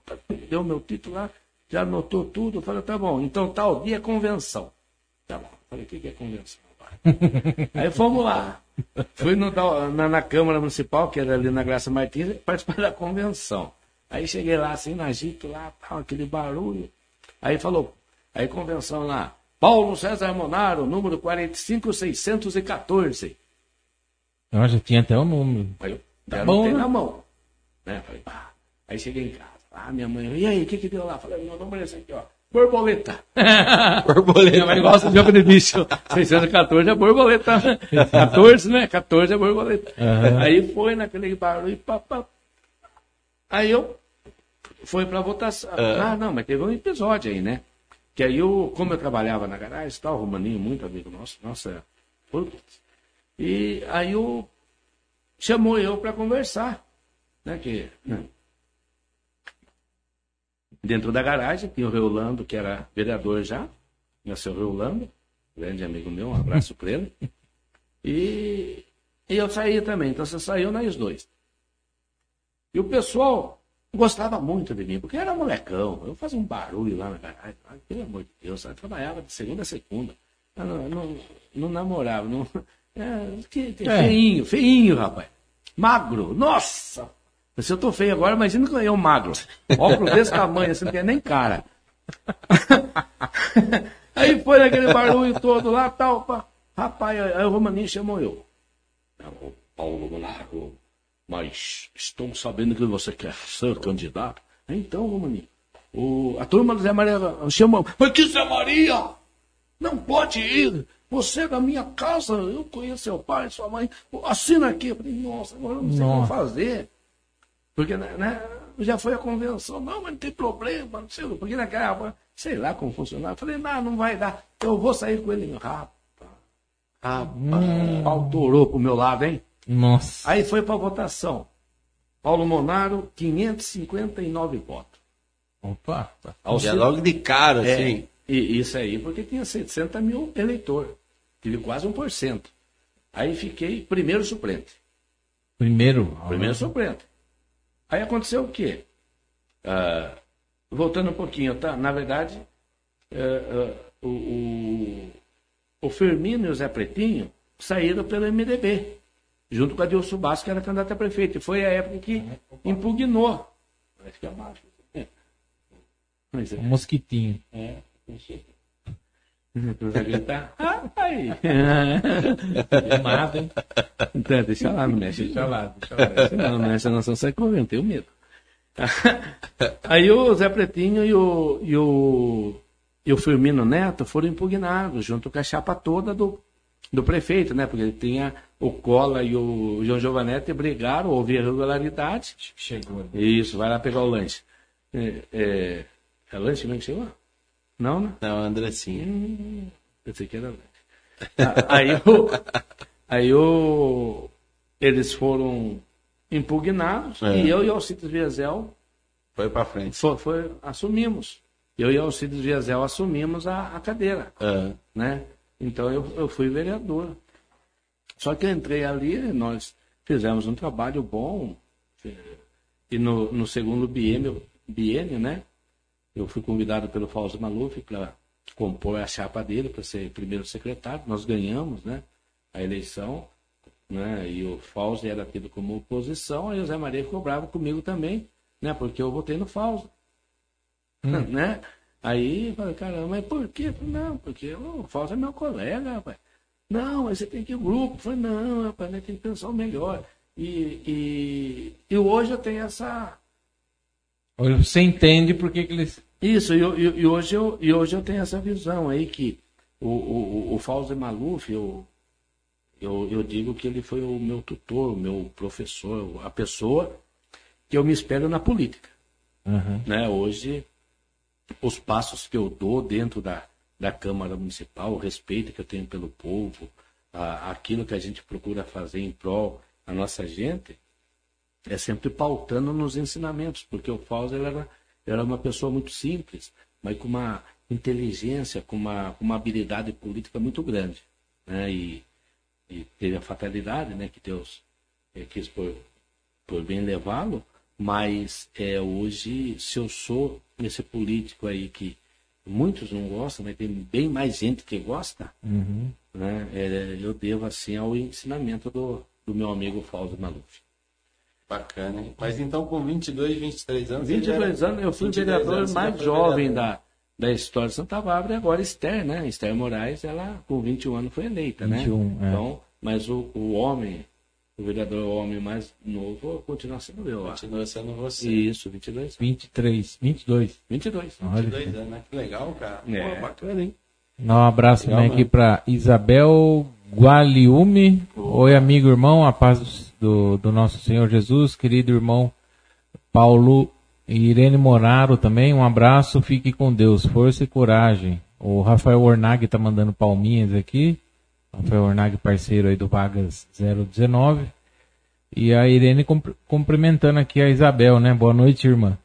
Deu meu título lá, já anotou tudo. Falei, tá bom, então tal dia é convenção. Tá bom. Falei, o que, que é convenção? Aí fomos lá. Fui no, na, na, Câmara Municipal, que era ali na Graça Martins, participar da convenção. Aí cheguei lá, assim, no agito lá, tal, aquele barulho. Aí falou, aí convenção lá, Paulo César Monaro, número 45614. Eu já tinha até o número. Aí eu tá bom, né? na mão. Né? Falei, pá. Aí cheguei em casa. Ah, minha mãe, e aí, o que que deu lá? Falei, meu número é esse aqui, ó. Borboleta. borboleta. Minha mãe gosta de jogo de bicho. 614 é borboleta. 14, né? 14 é borboleta. Uhum. Aí foi naquele barulho e pá, pá. Aí eu fui pra votação. Uhum. Ah, não, mas teve um episódio aí, né? Que aí eu, como eu trabalhava na garagem, tal, o Romaninho, muito amigo nosso, nossa, putz. E aí o chamou eu para conversar, né, que né, dentro da garagem tinha o Reolando, que era vereador já, nasceu Reolando, grande amigo meu, um abraço para ele. E, e eu saía também, então você saiu nós dois. E o pessoal gostava muito de mim, porque era molecão. Eu fazia um barulho lá na garagem. Ai, pelo amor de Deus, eu trabalhava de segunda a segunda. Eu não, não, não namorava. Não, é, que, que, é. Feinho, feinho, rapaz. Magro, nossa! Se eu tô feio agora, imagina que eu magro. Óculos desse tamanho, assim, não tem nem cara. aí foi aquele barulho todo lá, tal, pá. Rapaz, aí o Romaninho chamou eu. Ô, Paulo Monaro, mas estou sabendo que você quer ser candidato. Então, Romaninho, o, a turma do Zé Maria chamou. Mas que Zé Maria? Não pode ir. Você é da minha casa, eu conheço seu pai, sua mãe. Assina aqui. Eu falei, nossa, agora eu não sei o que fazer. Porque né, né, já foi a convenção. Não, mas não tem problema, não sei. Porque naquela sei lá como funcionava. Eu falei, não, não vai dar. Eu vou sair com ele. Rapaz. Rapaz. Hum. Pau torou pro meu lado, hein? Nossa. Aí foi pra votação. Paulo Monaro, 559 votos. Opa. Já logo de cara, É, assim. e isso aí, porque tinha 700 mil eleitor. Tive quase 1%. Aí fiquei primeiro suplente. Primeiro. Primeiro suplente. Aí aconteceu o quê? Ah, voltando um pouquinho, tá? Na verdade, eh, eh, o, o, o Firmino e o Zé Pretinho saíram pelo MDB, junto com a Dilson Bastos, que era candidato a prefeito. E foi a época que impugnou. Acho que é abaixo. É. Mas é. Um mosquitinho. É, Vai gritar. Ai! Nada, hein? Então, deixa lá, não mexe. Deixa lá, deixa lá. Não, não mexe, não, senão sai correndo, tenho medo. Aí o Zé Pretinho e o, e o, e o Firmino Neto foram impugnados, junto com a chapa toda do, do prefeito, né? Porque tinha o Cola e o João Giovanetti brigaram, houve irregularidade. Chegou ali. Isso, vai lá pegar o lanche. É, é, é lanche mesmo que chegou? Não, né? Não, Andressinha. Hum, pensei que era Ah, aí o, aí o, eles foram impugnados É. e eu e Alcides Viesel Foi pra frente. foi, foi- assumimos. Eu e Alcides Viesel assumimos a, a cadeira, É. né? Então eu, eu fui vereador. Só que eu entrei ali, nós fizemos um trabalho bom eh, e no, no segundo biênio, biênio, né? Eu fui convidado pelo Fausto Maluf para compor a chapa dele para ser primeiro secretário. Nós ganhamos, né? A eleição, né? E o Fausto era tido como oposição. Aí o Zé Maria ficou bravo comigo também, né? Porque eu votei no Fausto, né? Aí eu falei, caramba, mas por quê? Não, porque o Fausto é meu colega, rapaz. Não, mas você tem que ir grupo. Falei, não, rapaz, nós tem que pensar o melhor. E, e, e hoje eu tenho essa, Hoje Você entende por que, que eles. isso, e, e- e hoje eu, e hoje eu tenho essa visão aí que o, o, o Fausto Maluf, eu, eu, eu digo que ele foi o meu tutor, o meu professor, a pessoa que eu me espelho na política. Aham. Né? Hoje, os passos que eu dou dentro da, da Câmara Municipal, o respeito que eu tenho pelo povo, a- aquilo que a gente procura fazer em prol da nossa gente, é sempre pautando nos ensinamentos, porque o Fausto era, era uma pessoa muito simples, mas com uma inteligência, com uma, uma habilidade política muito grande. Né? E, e teve a fatalidade, né, que Deus eh, quis por, por bem levá-lo, mas é, hoje, se eu sou esse político aí que muitos não gostam, mas tem bem mais gente que gosta, Uhum. né, é, eu devo assim ao ensinamento do, do meu amigo Fausto Maluf. Bacana, hein? Mas então com 22, 23 anos. você já 22 era- anos, eu fui o 22 vereador mais jovem vereador. da, da história de Santa Bárbara, e agora Esther, né? Esther Moraes, ela com 21 anos foi eleita, né? 21, é. Então, mas o, o homem, o vereador o homem mais novo, continua sendo eu. Continua sendo você. Isso, 22. 23, 22. 22. Olha. 22 anos, né? Que legal, cara. É. Pô, bacana, hein? Dá um abraço Legal, também aqui para Isabel Gualiume. Oi, amigo, irmão, a paz do, do nosso Senhor Jesus, querido irmão Paulo e Irene Moraro também. Um abraço, fique com Deus, força e coragem. O Rafael Ornag tá mandando palminhas aqui. Rafael Ornag, parceiro aí do Vagas 019. E a Irene cumpr- cumprimentando aqui a Isabel, né? Boa noite, irmã.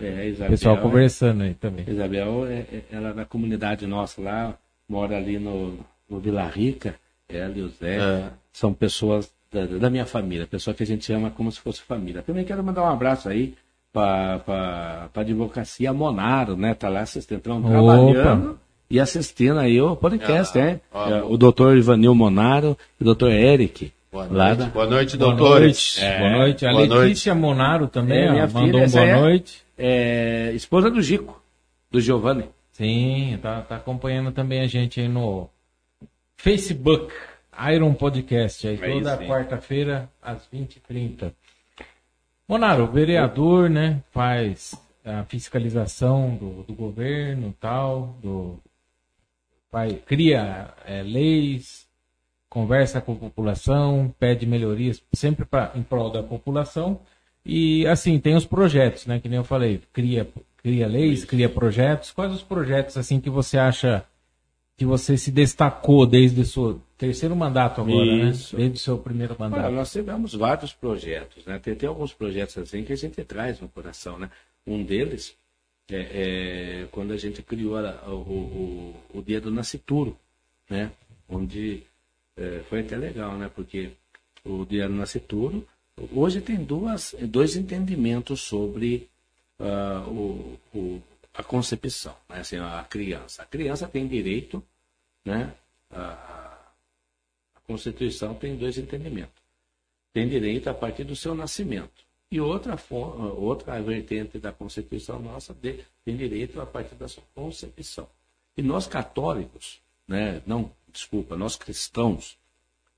É, Isabel, Pessoal é- conversando aí também. Isabel, é, é- ela é da comunidade nossa lá, mora ali no, no Vila Rica, ela e o Zé, É. são pessoas da, da minha família, pessoas que a gente ama como se fosse família. Também quero mandar um abraço aí para a advocacia Monaro, né? Tá lá assistindo, tão Opa. trabalhando e assistindo aí o podcast, Ah, né? ó. É, o doutor Ivanil Monaro e o doutor Eric, Boa noite, da- boa noite Boa doutores. noite. Boa noite. A boa noite. Letícia Monaro também, É, ó, minha mandou filha, um essa boa é- noite. É, esposa do Gico, do Giovanni. Sim, tá, tá acompanhando também a gente aí no Facebook, Iron Podcast, aí toda quarta-feira, às 20h30. Monaro, vereador, né, faz a fiscalização do, do governo e tal, do, vai, cria é, leis, conversa com a população, pede melhorias, sempre pra, em prol da população. E assim, tem os projetos, né? Que nem eu falei, cria, cria leis, cria projetos. Quais os projetos assim que você acha que você se destacou desde o seu terceiro mandato agora, Isso. né? Desde o seu primeiro Olha, mandato. nós tivemos vários projetos, né? Tem, tem alguns projetos assim que a gente traz no coração, né? Um deles é, é quando a gente criou a- o, o, o dia do nascituro, né? Onde é, foi até legal, né? Porque o dia do nascituro hoje tem duas, dois entendimentos sobre ah, o, o- a concepção, né? assim, a criança. A criança tem direito, né? A, a Constituição tem dois entendimentos. Tem direito a partir do seu nascimento. E outra, fo- outra vertente da Constituição nossa de- tem direito a partir da sua concepção. E nós católicos, né, não, desculpa, nós cristãos,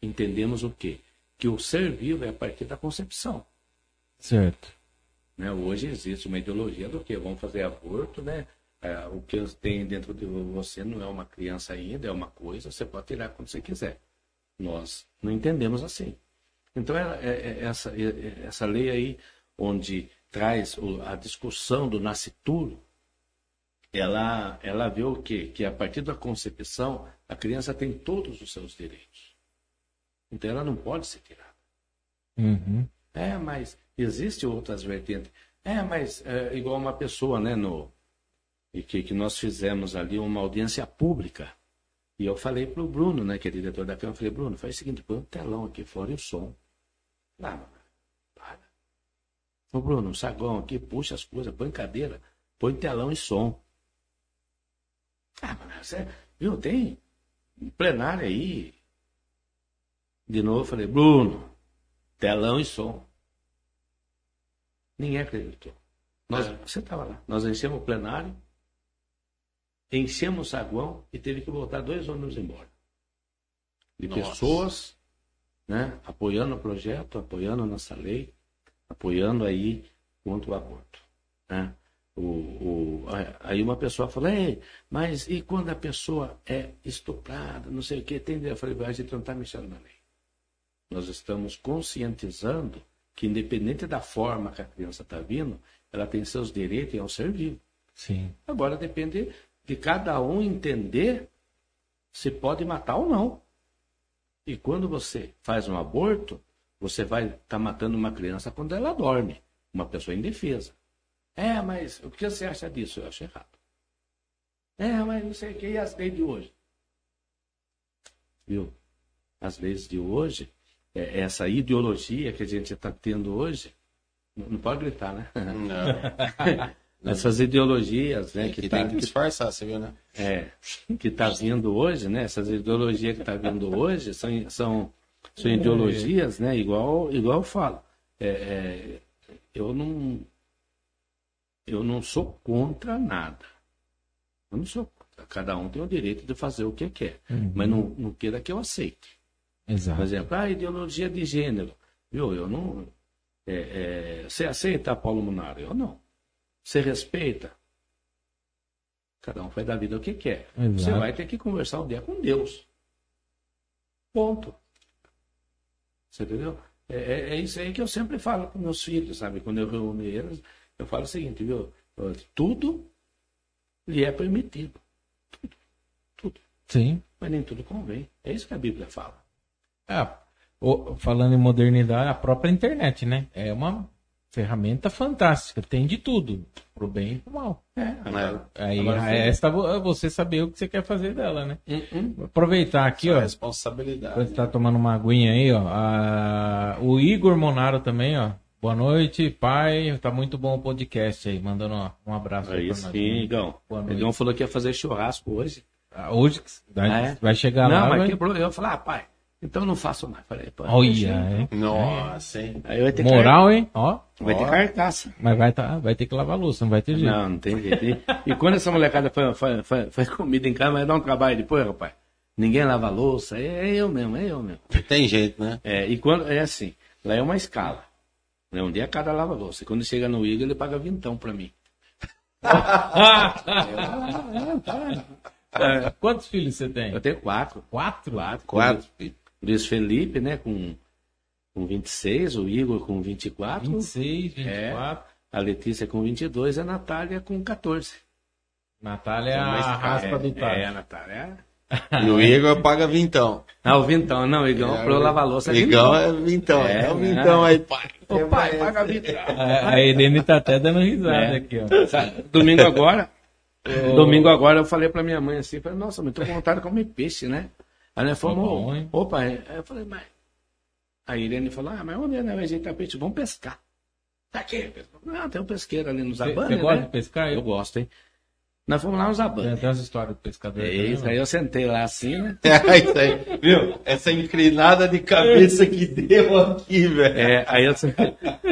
entendemos o quê? Que o ser vivo é a partir da concepção. Certo. Né? Hoje existe uma ideologia do que vamos fazer aborto, né? É, o que tem dentro de você não é uma criança ainda, é uma coisa, você pode tirar quando você quiser. Nós não entendemos assim. Então, é, é- é essa, é- é essa lei aí, onde traz a discussão do nascituro, ela, ela vê o quê? Que a partir da concepção, a criança tem todos os seus direitos. Então, ela não pode ser tirada. Uhum. É, mas existe outras vertentes. É, mas é, igual uma pessoa, né, no e que, que nós fizemos ali uma audiência pública. E eu falei para o Bruno, né, que é diretor da Câmara, eu falei, Bruno, faz o seguinte, põe um telão aqui fora e o som. Mano, para. Ô Bruno, um saguão aqui, puxa as coisas, põe cadeira, põe telão e som. Ah, mano, você, viu, tem um plenário aí. De novo eu falei, Bruno, telão e som. Ninguém acreditou. Nós, Você estava lá. Nós enchemos o plenário, enchemos o saguão e teve que voltar dois ônibus embora. De Nossa. pessoas né, apoiando o projeto, apoiando a nossa lei, apoiando aí contra o aborto. Né? O, o, aí uma pessoa falou, Ei, mas e quando a pessoa é estuprada, não sei o que, tem. Eu falei, a gente não está mexendo na lei. Nós estamos conscientizando que, independente da forma que a criança está vindo, ela tem seus direitos e é um ser vivo. Sim. Agora depende de cada um entender se pode matar ou não. E quando você faz um aborto, você vai estar matando uma criança quando ela dorme, uma pessoa indefesa. É, mas o que você acha disso? Eu acho errado. É, mas não sei o que, e as leis de hoje? Viu? As leis de hoje, é, essa ideologia que a gente está tendo hoje, não pode gritar, né? Não. Essas ideologias, né? que Que, tem tá, que disfarçar, você viu, né? é, que está vindo hoje, né? Essas ideologias que está vindo hoje são, são, são ideologias, né? Igual, igual eu falo. É, é, eu não eu não sou contra nada. Eu não sou contra. Cada um tem o direito de fazer o que quer. Mas não, não queira que eu aceite. Por Exato. exemplo, a ideologia de gênero. Viu? Eu não. é, é, você aceita Paulo Munaro? Eu não. Você respeita? Cada um faz da vida o que quer. Exato. Você vai ter que conversar um dia com Deus. Ponto. Você entendeu? É, é- é isso aí que eu sempre falo com meus filhos, sabe? Quando eu reúno eles, eu falo o seguinte, viu? Tudo lhe é permitido. Tudo. Tudo. Sim. Mas nem tudo convém. É isso que a Bíblia fala. O- falando em modernidade, a própria internet, né? É uma ferramenta fantástica. Tem de tudo. Pro bem e pro mal. É, agora- Aí Agora, resta vo- você saber o que você quer fazer dela, né? Hum. Vou aproveitar aqui, Só ó. responsabilidade. Você tá tomando uma aguinha aí, ó. Ah, o Igor Monaro também, ó. Boa noite, pai. Tá muito bom o podcast aí. Mandando ó, um abraço aí Aí pra nós. sim, Igão. Noite. Igão falou que ia fazer churrasco hoje. Ah, Hoje vai, É? vai chegar não, lá. mas vai- quebrou. Eu falei, ah, pai, Então eu não faço mais. Falei, pô, Olha, deixa. hein? Nossa, hein? Aí vai ter Moral, hein? Ó. car- vai ter Ó. carcaça. Mas vai, tá, vai ter que lavar a louça, não vai ter jeito. Não, não tem jeito. E, e quando essa molecada faz, faz, faz, faz comida em casa, vai dar um trabalho depois, rapaz. Ninguém lava a louça, é, é eu mesmo, é eu mesmo. Tem jeito, né? É, e quando é assim, lá é uma escala. Né? Um dia cada lava a louça. E quando chega no Igor, ele paga vintão pra mim. É, Quantos filhos você tem? Eu tenho quatro. Quatro? Quatro. Quatro. Luiz Felipe, né, com, com 26, o Igor com 24, 26, É. 24. a Letícia com 22 e a Natália com 14. Natália é mais a raspa é, do é, Tati. a Natália. E o Igor paga vintão. Ah, o Vintão, não, o Igão, pra eu lavar louça. é Igão vintão. é vintão. É, É, o né? vintão aí, pai. Ô, pai, paga Vintão. A, a Irene tá até dando risada É. aqui, ó. Sabe, Domingo agora, domingo agora eu falei pra minha mãe assim, falei, nossa, mas tô com vontade de comer peixe, né? Aí falou, Tá bom, hein? opa, aí eu falei, mas... A Irene falou, ah, mas onde é, né? Ajeitar peixe, vamos pescar. Tá aqui, não, tem um pesqueiro ali no Você Zabane, você gosta né? de pescar? Eu gosto, hein? Nós fomos lá no Tem Zabane. até umas histórias do pescador. É isso, né? aí eu sentei lá assim, né? É isso aí. Viu? Essa inclinada de cabeça que deu aqui, velho. É, aí eu,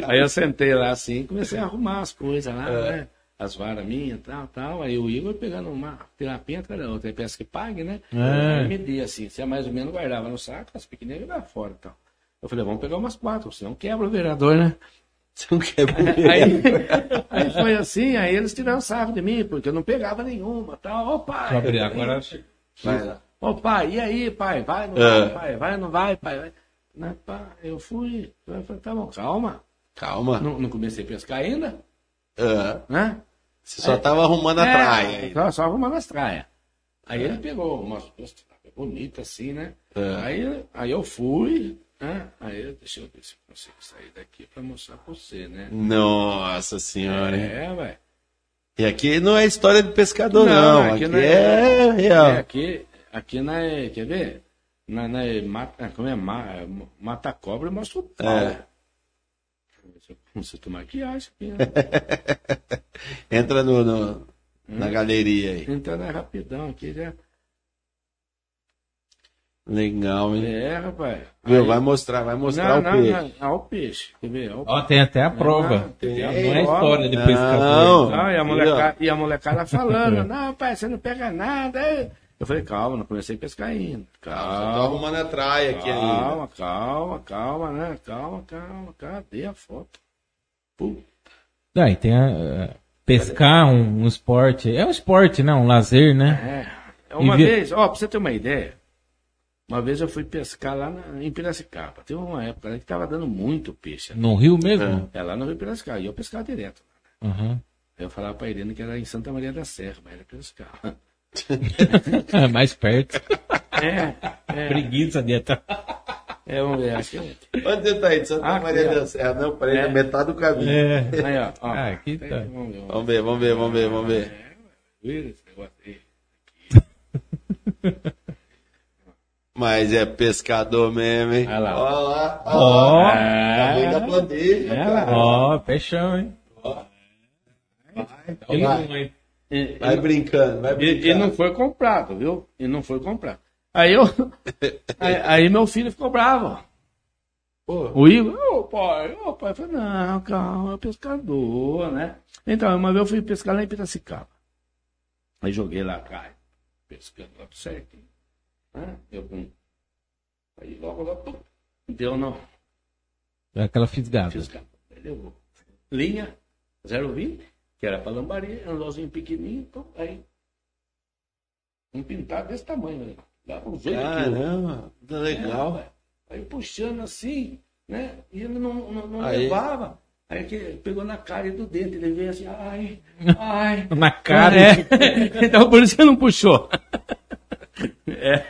aí eu sentei lá assim e comecei a arrumar as coisas lá, né? As varas minhas, tal, tal. Aí o Igor pegando uma terapia atrás da outra, aí peça que pague, né? É. Aí media assim, se é mais ou menos guardava no saco, as pequenininhas jogava fora e tal. Eu falei, vamos pegar umas quatro, senão quebra o vereador, né? Você não quer Aí, aí foi assim, aí eles tiraram sarro de mim, porque eu não pegava nenhuma, tal. Ô pai, abrir agora. Vai lá. ô pai, e aí, pai, vai, não É. vai, pai, vai, não vai, pai, vai. Né, pá, eu fui, eu falei, tá bom, calma. Calma. Não, não comecei a pescar ainda, É. né? Você só tava arrumando a É, traia. Só, só arrumando as traias. Aí ele pegou umas bonitas assim, né? É. Aí, aí eu fui, né? Aí eu, deixa eu ver se eu consigo sair daqui pra mostrar pra você, né? Nossa senhora. É, velho. E aqui não é história de pescador, Não, não. aqui Aqui, não é- é real. É, aqui, aqui na, quer ver? Na, na mata, como é? Ma, mata cobra e mostra o pau. É. né? Você tomar maquiagem aqui, né? Entra no, no- Hum. na galeria aí. Entrando é rapidão aqui já. Legal, hein? É, rapaz. Viu? Aí- Vai mostrar, vai mostrar não, o não, peixe. não, Olha o peixe. Quer ver? O Ó, tem até a prova. Ah, tem não a é prova. história de Não. pescador. Não, e a molecada, e a molecada falando, não, pai, você não pega nada. é. Eu falei, calma, não comecei a pescar ainda. Calma, arrumando a traia aqui ainda. calma, calma, calma, né? Calma, calma, cadê a foto? Ah, e tem a, a- pescar um, um esporte. É um esporte, né? Um lazer, né? É. Uma E vi- vez, ó, pra você ter uma ideia, uma vez eu fui pescar lá na- em Piracicaba. Teve uma época lá que tava dando muito peixe. No Rio mesmo? É lá no Rio Piracicaba. E eu pescava direto. Aí eu falava pra Irene que era em Santa Maria da Serra, mas era Piracicaba. É mais perto. É, é, Preguiça de atrás. É, vamos ver, acho que é. Onde você tá aí? Santa Ah, Maria aqui, ó. da Serra. Não, peraí, É. é metade do caminho. É. Aí, ó. ó. Ah, aqui Aí, tá. Vamos ver, vamos ver, vamos ver, vamos ver. Vira esse negócio aí. Mas é pescador mesmo, hein? Olha lá. Olha lá. Ó. Tamanho da bandeja, É, cara. Ó, peixão, hein? Vai, vai. E, Vai brincando, vai e, brincando. e não foi comprado, viu? E não foi comprado. Aí eu. aí, aí meu filho ficou bravo. Pô, O Igor, ô pai, ô pai, eu falei, não, calma, é pescador, né? Então, uma vez eu fui pescar lá em Piracicaba. Aí joguei lá atrás, pescando lá tudo certinho. Né? Eu com. Aí logo, logo, pum, deu no. Aquela fisgada. Fiscal. Aí levou. Linha 020, que era para lambari, anzolzinho pequenininho, então, aí. Um pintado desse tamanho, né? Dava uns 8 quilos. caramba, que legal. É. Aí puxando assim, né? E ele não, não, não Aí. levava. Aí que pegou na cara e do dente, ele veio assim, ai, ai. Na cara. É. então por isso que não puxou. É.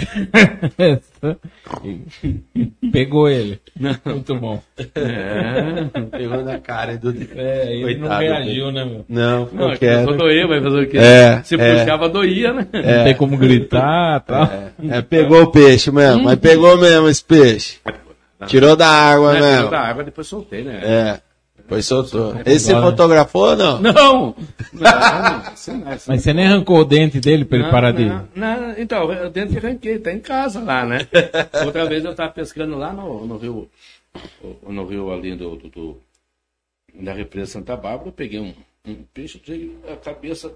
Pegou ele. Muito bom. é. Pegou na cara do. É, ele não Coitado reagiu, né, meu? Não, Não, ficou é quieto. doer, vai fazer o quê? É, Se é. puxava, doía, né? Não tem como gritar tal. É, pegou o peixe mesmo, mas pegou mesmo esse peixe. Tirou da água Né, tirou da água, depois soltei, né? É. Foi soltou. Esse você fotografou ou não? Não! não, não, isso não, isso Mas você nem arrancou o dente dele pra ele parar de. não, não, então, o dente arranquei, tá em casa lá, né? Outra vez eu tava pescando lá no, no rio, no rio ali do, do, do- da represa Santa Bárbara, eu peguei um, um peixe, a cabeça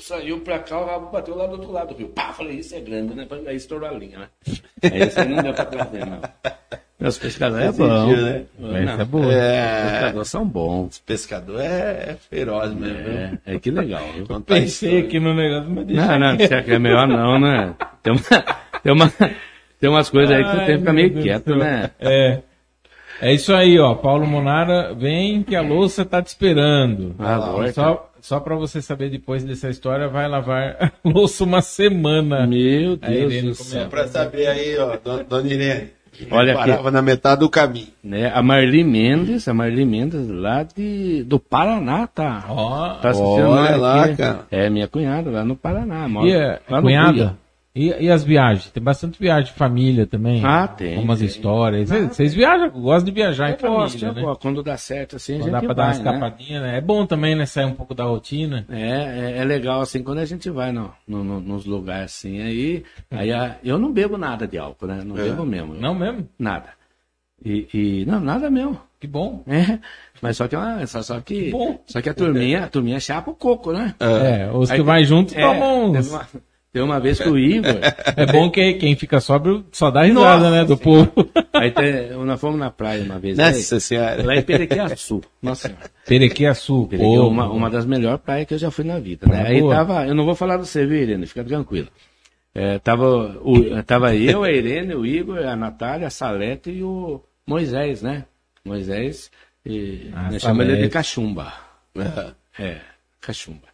saiu pra cá, o rabo bateu lá do outro lado do rio. Pá, falei, isso é grande, né? Aí estourou a linha, né? Aí esse aí não deu pra trazer, não. Meus pescadores é bom. sentido, né? Essa é. Os É, pescadores são bons. pescador é, é feroz mesmo. É, é que legal, viu? Contar Pensei aqui no negócio, mas deixa. Não, não, se é que é melhor não, né? Tem, uma, tem, uma, tem umas coisas aí que você tem que ficar meio Deus quieto, céu. né? É. É isso aí, ó. Paulo Monara, vem que a louça tá te esperando. Ah. Só, só pra você saber depois dessa história, vai lavar a louça uma semana. Meu Deus do céu. Só pra saber aí, ó, dona, dona Irene. Olha aqui. Parava na metade do caminho. Né? A Marli Mendes, a Marli Mendes lá de, do Paraná, tá? Ó, Tá assistindo Olha lá, aqui. cara. É minha cunhada lá no Paraná. mora e a lá no cunhada? E, e as viagens? Tem bastante viagem de família também. Ah, tem, Umas tem. histórias. Vocês vocês viajam, gostam de viajar em Eu gosto, família, eu né? gosto. Quando dá certo assim, a Quando gente dá pra vai, dar uma né? escapadinha, né? É bom também, né? Sair um pouco da rotina. É, é, é legal assim quando a gente vai no, no- no- nos lugares assim. Aí, aí a- eu não bebo nada de álcool, né? Não É. bebo mesmo. Não mesmo? Nada. E, e- não, nada mesmo. Que bom. É, mas só que, é uma- só, só que, bom. só que a turminha, a turminha chapa o coco, né? É, os que Aí- vai junto É, tomam uns. Teve uma vez que o Igor, É bom que quem fica sóbrio só dá risada, Nossa né? Do povo. aí te- nós fomos na praia uma vez, Nossa aí, senhora. lá em Perequiaçu, nossa senhora. Perequiaçu, Perequiaçu, uma, uma das melhores praias que eu já fui na vida, né? Aí boa. tava, eu não vou falar do você, viu, Irene? Fica tranquilo. É, tava, o, tava eu, a Irene, o Igor, a Natália, a Salete e o Moisés, né? Moisés, e, Ah, nós chamamos ele de cachumba. É, cachumba.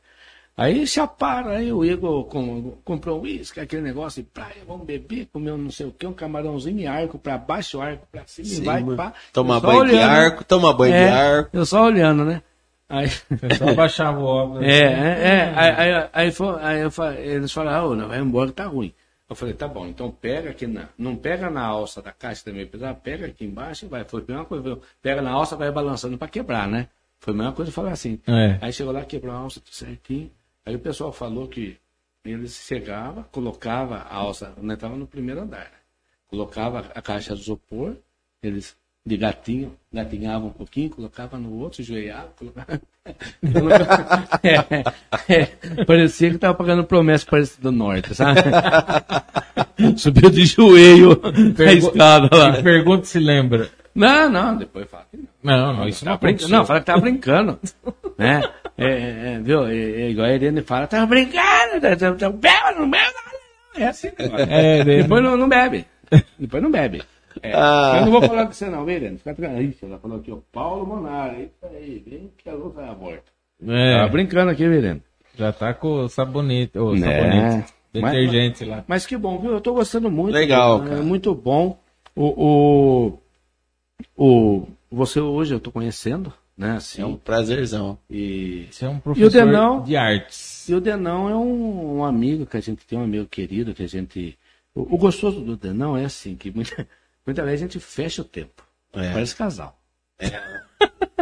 Aí chaparam, aí o Igor com- comprou um uísque, aquele negócio de praia, vamos beber, comeu não sei o que, um camarãozinho e arco pra baixo, arco pra cima, e Sim, vai, mano. pá. Toma Eu só banho de olhando. arco, toma banho É, de arco. Eu só olhando, né? Aí, Você só baixava o óculos. é, é, é, aí, aí, aí, foi- aí eu eles falaram, ah, não, vai embora que tá ruim. Eu falei, tá bom, então pega aqui na. Não pega na alça da caixa também pesada, pega aqui embaixo e vai. Foi a mesma coisa. viu? Pega na alça, vai balançando pra quebrar, né? Foi a mesma coisa falar assim. É. Aí chegou lá, quebrou a alça tudo certinho. Aí o pessoal falou que eles chegavam, colocava a alça, nós estava no primeiro andar, né? Colocava a caixa de isopor, eles de gatinho, gatinhavam um pouquinho, colocava no outro, joelhava, colocava. É, é, parecia que estava pagando promessa para esse do norte, sabe? Subiu de joelho a escada lá. Pergunta se lembra. Não, não, depois fala que não. Não, não, isso não Tá brincando. aconteceu. Não, fala que tava brincando. né? É, é, é, viu? É, é igual a Irene fala, tava brincando, tá- tá- tá- bebe, não bebe, não. É assim. É, daí- Depois não, não bebe. Depois não bebe. É. Ah. Eu não vou falar com você não, viu? Fica tranquilo. Ixi, ela falou aqui, ó, Paulo Monara. Isso aí, vem que a luz vai aborta. É, Tava brincando aqui, viu, já tá com o sabonete, ou Né? sabonete, Mas- detergente lá. Mas que bom, viu? Eu tô gostando muito. Legal, É cara. muito bom. O, o, o, você hoje eu tô conhecendo, né? Assim, É um prazerzão. e, Você é um E o professor Denão? de artes. e o Denão é um, um amigo que a gente tem, um amigo querido, que a gente. O, o gostoso do Denão é assim, que muita, muitas vezes a gente fecha o tempo. É. Parece casal.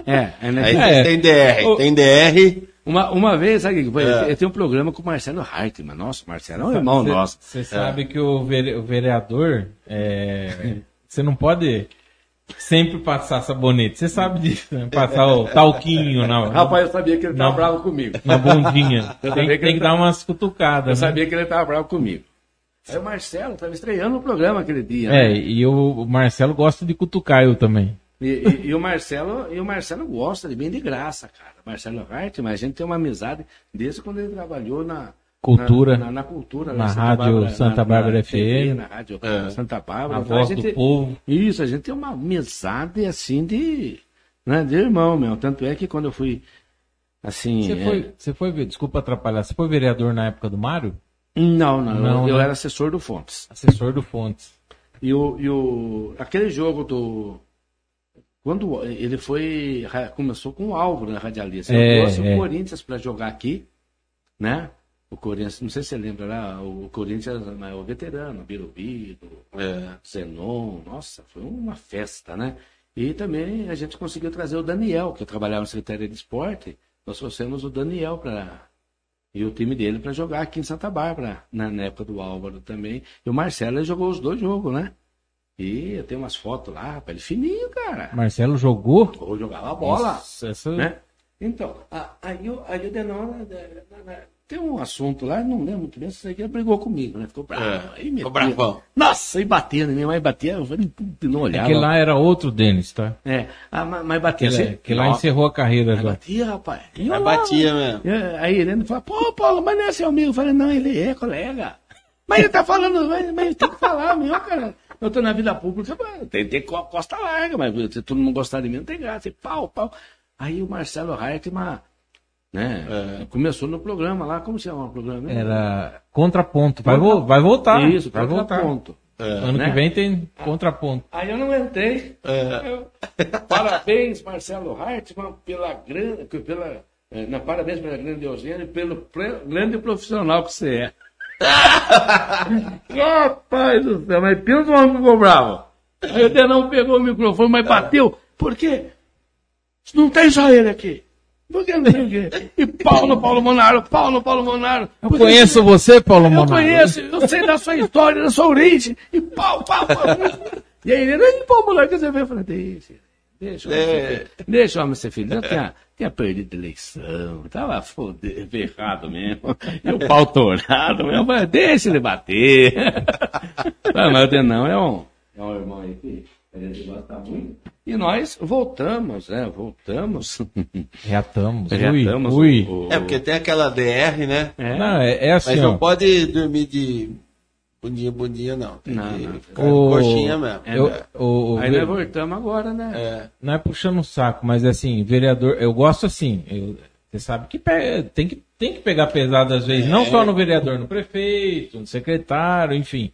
É, é, né? Aí É. tem DR, O- tem DR. Uma, uma vez, sabe? É. eu tenho um programa com o Marcelo Hartmann. Nossa, o Marcelo é um irmão Cê- nosso. Você sabe que o, vere- o vereador, é, você não pode sempre passar sabonete. Você sabe disso, né? Passar o talquinho na, Rapaz, eu sabia que ele estava bravo comigo. na bundinha. Eu Tem, que tem que dar umas cutucadas. Eu né? sabia que ele estava bravo comigo. Aí o Marcelo estava estreando o programa aquele dia. É, né? e o, o Marcelo gosta de cutucar eu também. E, e- e o Marcelo, e o Marcelo gosta de bem de graça, cara. Marcelo Hart, mas a gente tem uma amizade desde quando ele trabalhou na Cultura. na, na- na cultura, Na em rádio Santa Bárbara TV, FM. na rádio É. Santa Bárbara. A Então, voz gente- do povo. Isso, a gente tem uma amizade assim de, né, de irmão, meu. Tanto é que quando eu fui assim, Você é- foi, você foi, desculpa atrapalhar, você foi vereador na época do Mário? não, não, Não, eu, eu né? era assessor do Fontes. Assessor do Fontes. E o, e o aquele jogo do quando ele foi começou com o Álvaro na radialista. Eu É, trouxe é. o Corinthians para jogar aqui, né? O Corinthians, não sei se você lembra lá, o Corinthians, mas o veterano, Birubido, É. Zenon, nossa, foi uma festa, né? E também a gente conseguiu trazer o Daniel, que eu trabalhava na Secretaria de Esporte. Nós trouxemos o Daniel para e o time dele para jogar aqui em Santa Bárbara, na, na, época do Álvaro também. E o Marcelo jogou os dois jogos, né? E eu tenho umas fotos lá, rapaz, ele fininho, cara. Marcelo jogou? Ou jogava bola. Nossa, essa... né? Então, a- aí, o- aí o Denão, né, tem um assunto lá, não lembro muito bem, isso aqui ele brigou comigo, né? Ficou bravo. É, ficou bravão. Nossa, e batendo, minha mãe batia, eu falei, puta, não olhava. Aquele lá era outro Denis, tá? É, ah, mas, mas batia. Aquele, assim, aquele lá encerrou a carreira mas já. batia, rapaz. Mas lá, batia mesmo. é, Aí ele fala, pô, Paulo, mas não é seu amigo. Eu falei, não, ele é colega. Mas ele tá falando, mas, mas tem que falar, meu, cara. Eu tô na vida pública, mas tem, tem co- costa larga, mas se tu não gostar de mim, não tem graça. E pau, pau. Aí o Marcelo Hartmann, né, começou no programa lá, como se chama o programa? Era contraponto. Vai, vo- vai voltar. Isso, vai voltar. ponto. Ano né? que vem tem contraponto. Aí eu não entrei. Eu- parabéns, Marcelo Hartmann, pela grande. Pela, eh, não, parabéns pela grandiosina e pelo pre- grande profissional que você é. Rapaz do céu, mas pensa o homem que ficou bravo. Aí o Denão pegou o microfone, mas bateu. Por quê? Não tem só ele aqui. Por que não tem o quê? E pau no Paulo Monaro, pau no Paulo Monaro. Eu conheço você, Paulo Eu Monaro. conheço, eu sei da sua história, da sua origem. E pau, pau, pau. E aí ele, nem pau, moleque, você vê. Eu falei, deixa, deixa o homem ser. Deixa o homem ser feliz. Eu tinha, tinha perdido a eleição, tava foder, ferrado mesmo. E o pau torado mesmo. Eu falei, deixa ele bater. Mas mas o Denão é um, é um irmão aí que muito. E nós voltamos, né? Voltamos. Reatamos. Reatamos Ui, ui. o- o- É, porque tem aquela DR, né? É. Não, é, é assim, Mas ó. não pode dormir de bundinha, bundinha, não. Tem Não, que não. ficar O- coxinha mesmo. É, Eu- o- o Aí nós voltamos agora, né? É. não é puxando o saco, mas assim, vereador, eu gosto assim, eu- você sabe que pe- tem, que tem que pegar pesado às vezes, não só no vereador, no prefeito, no secretário, enfim.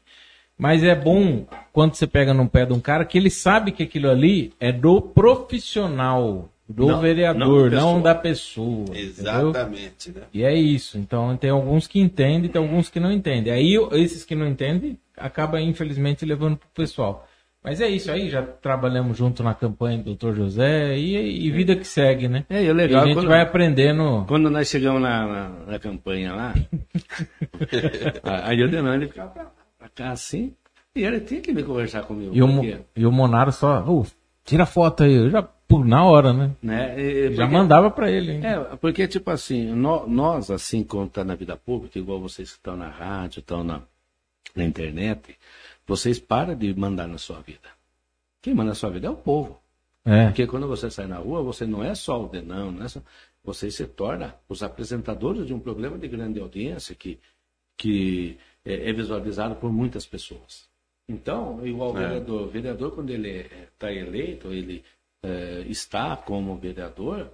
Mas é bom quando você pega no pé de um cara que ele sabe que aquilo ali é do profissional, do Não, não vereador, não, pessoa. da pessoa. entendeu? Exatamente, né? E é isso. Então tem alguns que entendem, tem alguns que não entendem. Aí esses que não entendem acaba infelizmente levando pro pessoal. Mas é isso aí, já trabalhamos junto na campanha do Dr. José e, e vida que segue, né? É, e o E legal a gente quando- vai aprendendo. Quando nós chegamos na, na, na campanha lá, aí o Denan ele ficava pra, pra cá assim, e ele tinha que me conversar comigo. E o, e o Monaro só, "Ô, tira foto aí, eu já pô, na hora, né? né, e- Já porque- mandava pra ele. hein? É, porque, tipo assim, nó- nós, assim, como está na vida pública, igual vocês que estão na rádio, estão na, na internet, vocês param de mandar na sua vida. Quem manda na sua vida é o povo. É. Porque quando você sai na rua, você não é só o Denão, não é só... você se torna os apresentadores de um programa de grande audiência que, que é, é visualizado por muitas pessoas. Então, igual o vereador, o vereador quando ele está eleito, ele é, está como vereador,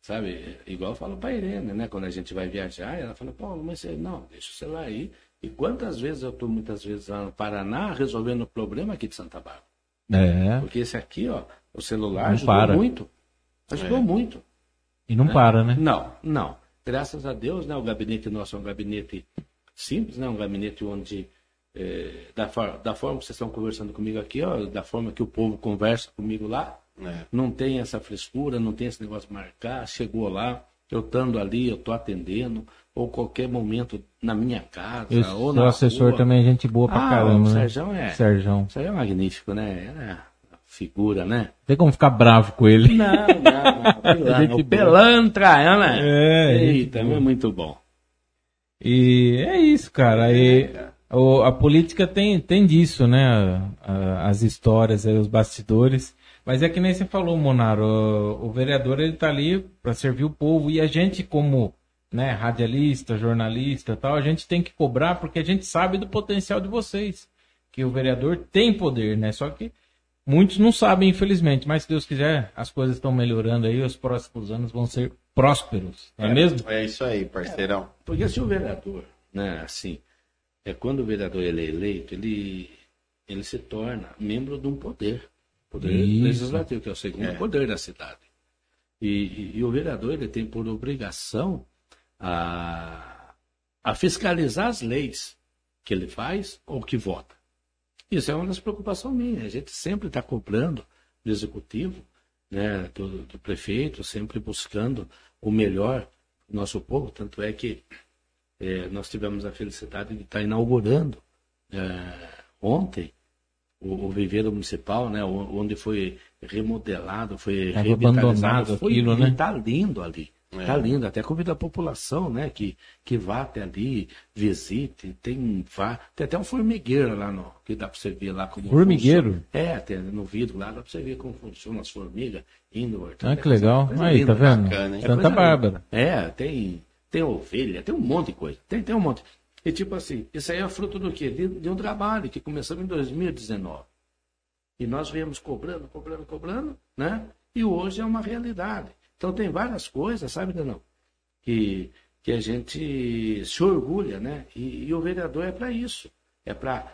sabe? Igual eu falo para Irene, né? Quando a gente vai viajar, ela fala, Paulo, mas você, não, deixa o celular aí. E quantas vezes eu estou, muitas vezes, lá no Paraná, resolvendo o problema aqui de Santa Bárbara? É. Porque esse aqui, ó, o celular Não ajudou para. muito. Ajudou muito. E não para, né? Não, não. Graças a Deus, né, o gabinete nosso é um gabinete simples, né, um gabinete onde, eh, da, for- da forma que vocês estão conversando comigo aqui, ó, da forma que o povo conversa comigo lá, É. não tem essa frescura, não tem esse negócio de marcar, chegou lá, eu estando ali, eu tô atendendo, ou qualquer momento na minha casa, E ou o na seu assessor rua. também é gente boa pra Ah, caramba, o né? Sérgio é. Sérgio. Isso aí é magnífico, né? É figura, né? Tem como ficar bravo com ele. Não, não, não. O pelantra, né? É, gente Eita, é muito bom. E é isso, cara. O- a política tem, tem disso, né? As histórias, os bastidores. Mas é que nem você falou, Monaro. O, o vereador ele tá ali para servir o povo e a gente como né, radialista, jornalista, e tal, a gente tem que cobrar porque a gente sabe do potencial de vocês, que o vereador tem poder, né? Só que muitos não sabem, infelizmente. Mas se Deus quiser, as coisas estão melhorando aí, os próximos anos vão ser prósperos, não é mesmo? É isso aí, parceirão. Porque se o vereador, né, assim, é quando o vereador ele é eleito, ele, ele se torna membro de um poder, poder Isso. legislativo, que é o segundo É. poder da cidade. E, e- e o vereador ele tem por obrigação a, a fiscalizar as leis que ele faz ou que vota. Isso é uma das preocupações minhas. A gente sempre está cobrando do executivo, né, do, do prefeito, sempre buscando o melhor do nosso povo. Tanto é que é, nós tivemos a felicidade de estar inaugurando é, ontem o, o viveiro municipal, né, onde foi remodelado, foi Tava revitalizado, abandonado foi, aquilo, né? Está lindo ali. É. Tá lindo, até convido a população, né, que, que vá até ali, visite, tem, vá, tem até um formigueiro lá no, que dá para você ver lá como Formigueiro? funciona. É, tem no vidro lá, dá para você ver como funcionam as formigas indo. Ah, que legal. Aí, tá vendo? bacana, hein? Santa coisa Bárbara. É, tem, tem ovelha, tem um monte de coisa. Tem, tem um monte. E tipo assim, isso aí é fruto do quê? De, de um trabalho que começamos em 2019. E nós viemos cobrando, cobrando, cobrando, né? E hoje é uma realidade. Então tem várias coisas, sabe, Danão? Que, que a gente se orgulha, né? E, e o vereador é para isso. É para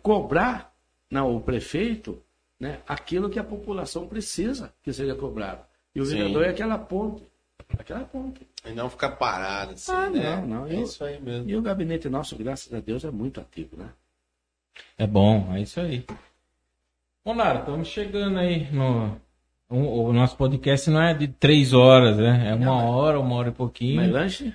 cobrar não, o prefeito né, aquilo que a população precisa que seja cobrado. E o Sim. vereador é aquela ponte. Aquela ponte. E não ficar parado assim, Ah, né? não, não, É eu- isso aí mesmo. E o gabinete nosso, graças a Deus, é muito ativo, né? É bom, é isso aí. Bom, Lara, estamos chegando aí no. O- o nosso podcast não é de três horas, né? É uma hora, uma hora e pouquinho. Mas lanche?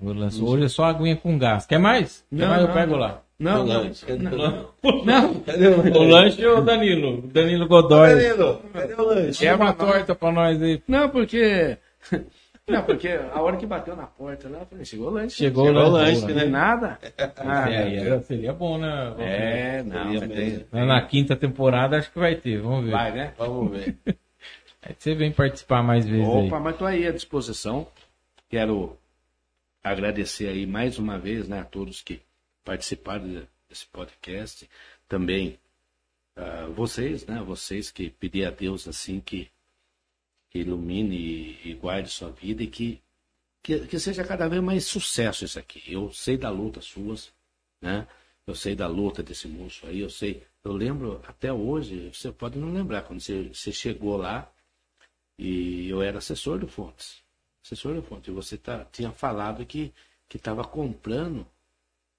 Vou lançar- Hoje é só aguinha com gás. Quer mais? Quer Não, mais? Eu não. pego lá. Não, O não. lanche, cadê o não. Não, Cadê o o lanche ou o Danilo? Danilo Godoy. Danilo, cadê o lanche? Quer uma torta pra nós aí? Não, porque. Não, porque a hora que bateu na porta lá, eu falei, chegou o lanche. Chegou, Chegou o lanche, Não né? nada? Ah, É, é, seria bom, né? É, não, Seria mas mesmo. tem- Na quinta temporada acho que vai ter, vamos ver. Vai, né? Vamos ver. Aí você vem participar mais vezes Opa, aí. mas estou aí à disposição. Quero agradecer aí mais uma vez né, a todos que participaram de- desse podcast. Também ah, vocês, né? Vocês que pedir a Deus assim que, que ilumine e, e guarde sua vida e que, que, que seja cada vez mais sucesso isso aqui. Eu sei da luta suas, né? Eu sei da luta desse moço aí, eu sei. Eu lembro até hoje, você pode não lembrar, quando você, você chegou lá, e eu era assessor do Fontes. Assessor do Fontes. E você tá, tinha falado que estava comprando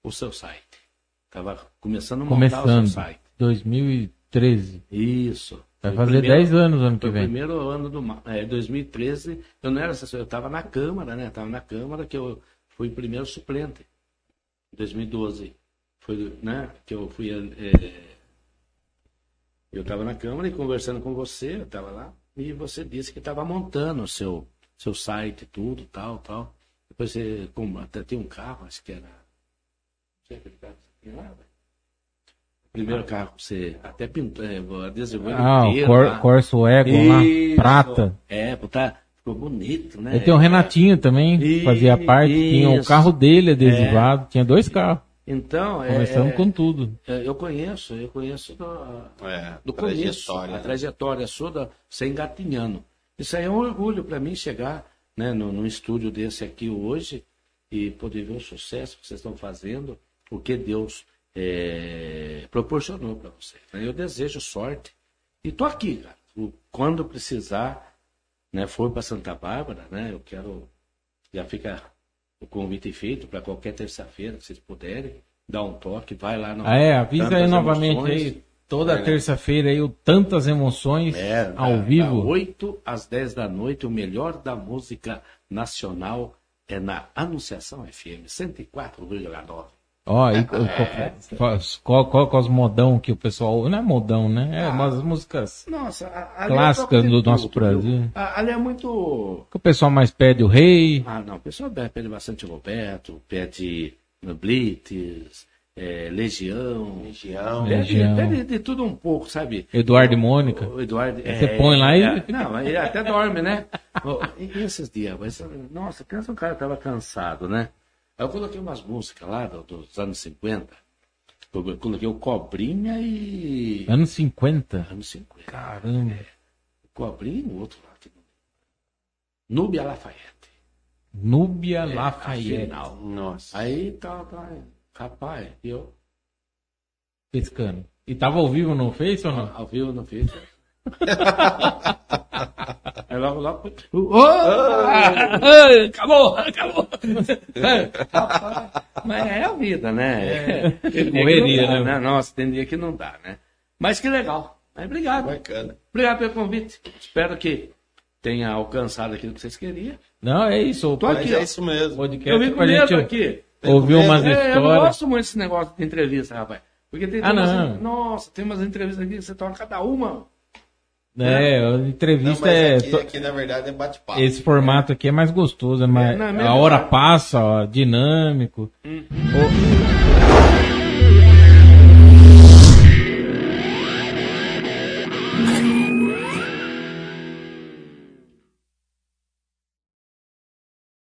o seu site. Estava começando a montar o Começando. seu site. 2013. Isso. Vai fazer primeiro- 10 anos ano que vem. primeiro ano do é, 2013. Eu não era assessor, eu estava na Câmara, né? Estava na Câmara que eu fui primeiro suplente. Em 2012. Foi, né? Que eu fui. é, eu estava na Câmara e conversando com você, eu estava lá, e você disse que estava montando o seu, seu site, tudo, tal, tal. Depois você com- até tem um carro, acho que era. Não sei aquele carro que você tinha lá, velho. Primeiro carro que você até pintou, é, adesivou ele Ah, o inteiro Cor, lá. Corso Egon lá, prata. É, tá, ficou bonito, né? Aí tem o Renatinho também, que Isso, fazia parte, tinha o carro dele adesivado, tinha dois carros. Então, é, Começamos com tudo. é, eu conheço, eu conheço do, É, do começo, trajetória, a né? trajetória sua, da, você engatinhando. Isso aí é um orgulho para mim chegar né, no, num estúdio desse aqui hoje e poder ver o sucesso que vocês estão fazendo, o que Deus é, proporcionou para vocês. né? Eu desejo sorte e tô aqui, cara. Quando precisar, né, for para Santa Bárbara, né, eu quero já fica o convite feito para qualquer terça-feira, que vocês puderem, dar um toque, vai lá no Ah, é, avisa aí novamente Emoções. aí, toda É, terça-feira aí, o Tantas Emoções É, ao da- vivo. Da 8 às 10 da noite, o melhor da música nacional é na Anunciação FM 104,9. Ó, e, qual, qual, qual, qual os modão que o pessoal. Não é modão, né? É umas músicas Nossa, a- ali clássicas de do nosso tudo? Brasil. Ali é muito. Que o pessoal mais pede o rei. Ah, não, o pessoal pede bastante Roberto, pede Blitz, é, Legião. É. Pede, Legião. pede de tudo um pouco, sabe? Eduardo e Mônica. O Eduardo. Você põe lá e- é, Não, ele até dorme, né? E e esses dias, mas, nossa, pensa um cara tava cansado, né? Aí eu coloquei umas músicas lá do- dos anos 50. Eu coloquei o Cobrinha e. Anos 50. Anos 50. Caramba. Cobrinha e o outro lá. que Núbia Lafayette. Núbia É, Lafayette. afinal. Nossa. Aí tá, tá. Rapaz, eu. Pescando. E tava ao vivo no Face ou não? Ao vivo não fiz. Aí logo, logo. Ô! Ai, acabou, acabou. Rapaz, Mas é a vida, né? É, correria, dá, né? Nossa, tem dia que não dá, né? Mas que legal. Mas obrigado. Bacana. Obrigado pelo convite. Espero que tenha alcançado aquilo que vocês queriam. Não, é isso. O Tô aqui, é ó. isso mesmo. podcast Eu vim com pra medo gente aqui. medo? umas É, eu histórias. gosto muito desse negócio de entrevista, rapaz. Porque tem, tem Ah, umas- não. Nossa, tem umas entrevistas aqui que você toca cada uma. É, a Não, entrevista é. aqui, to- aqui, na verdade é bate-papo. Esse formato aqui é mais gostoso, é mais, não, é a hora passa, ó, dinâmico. O-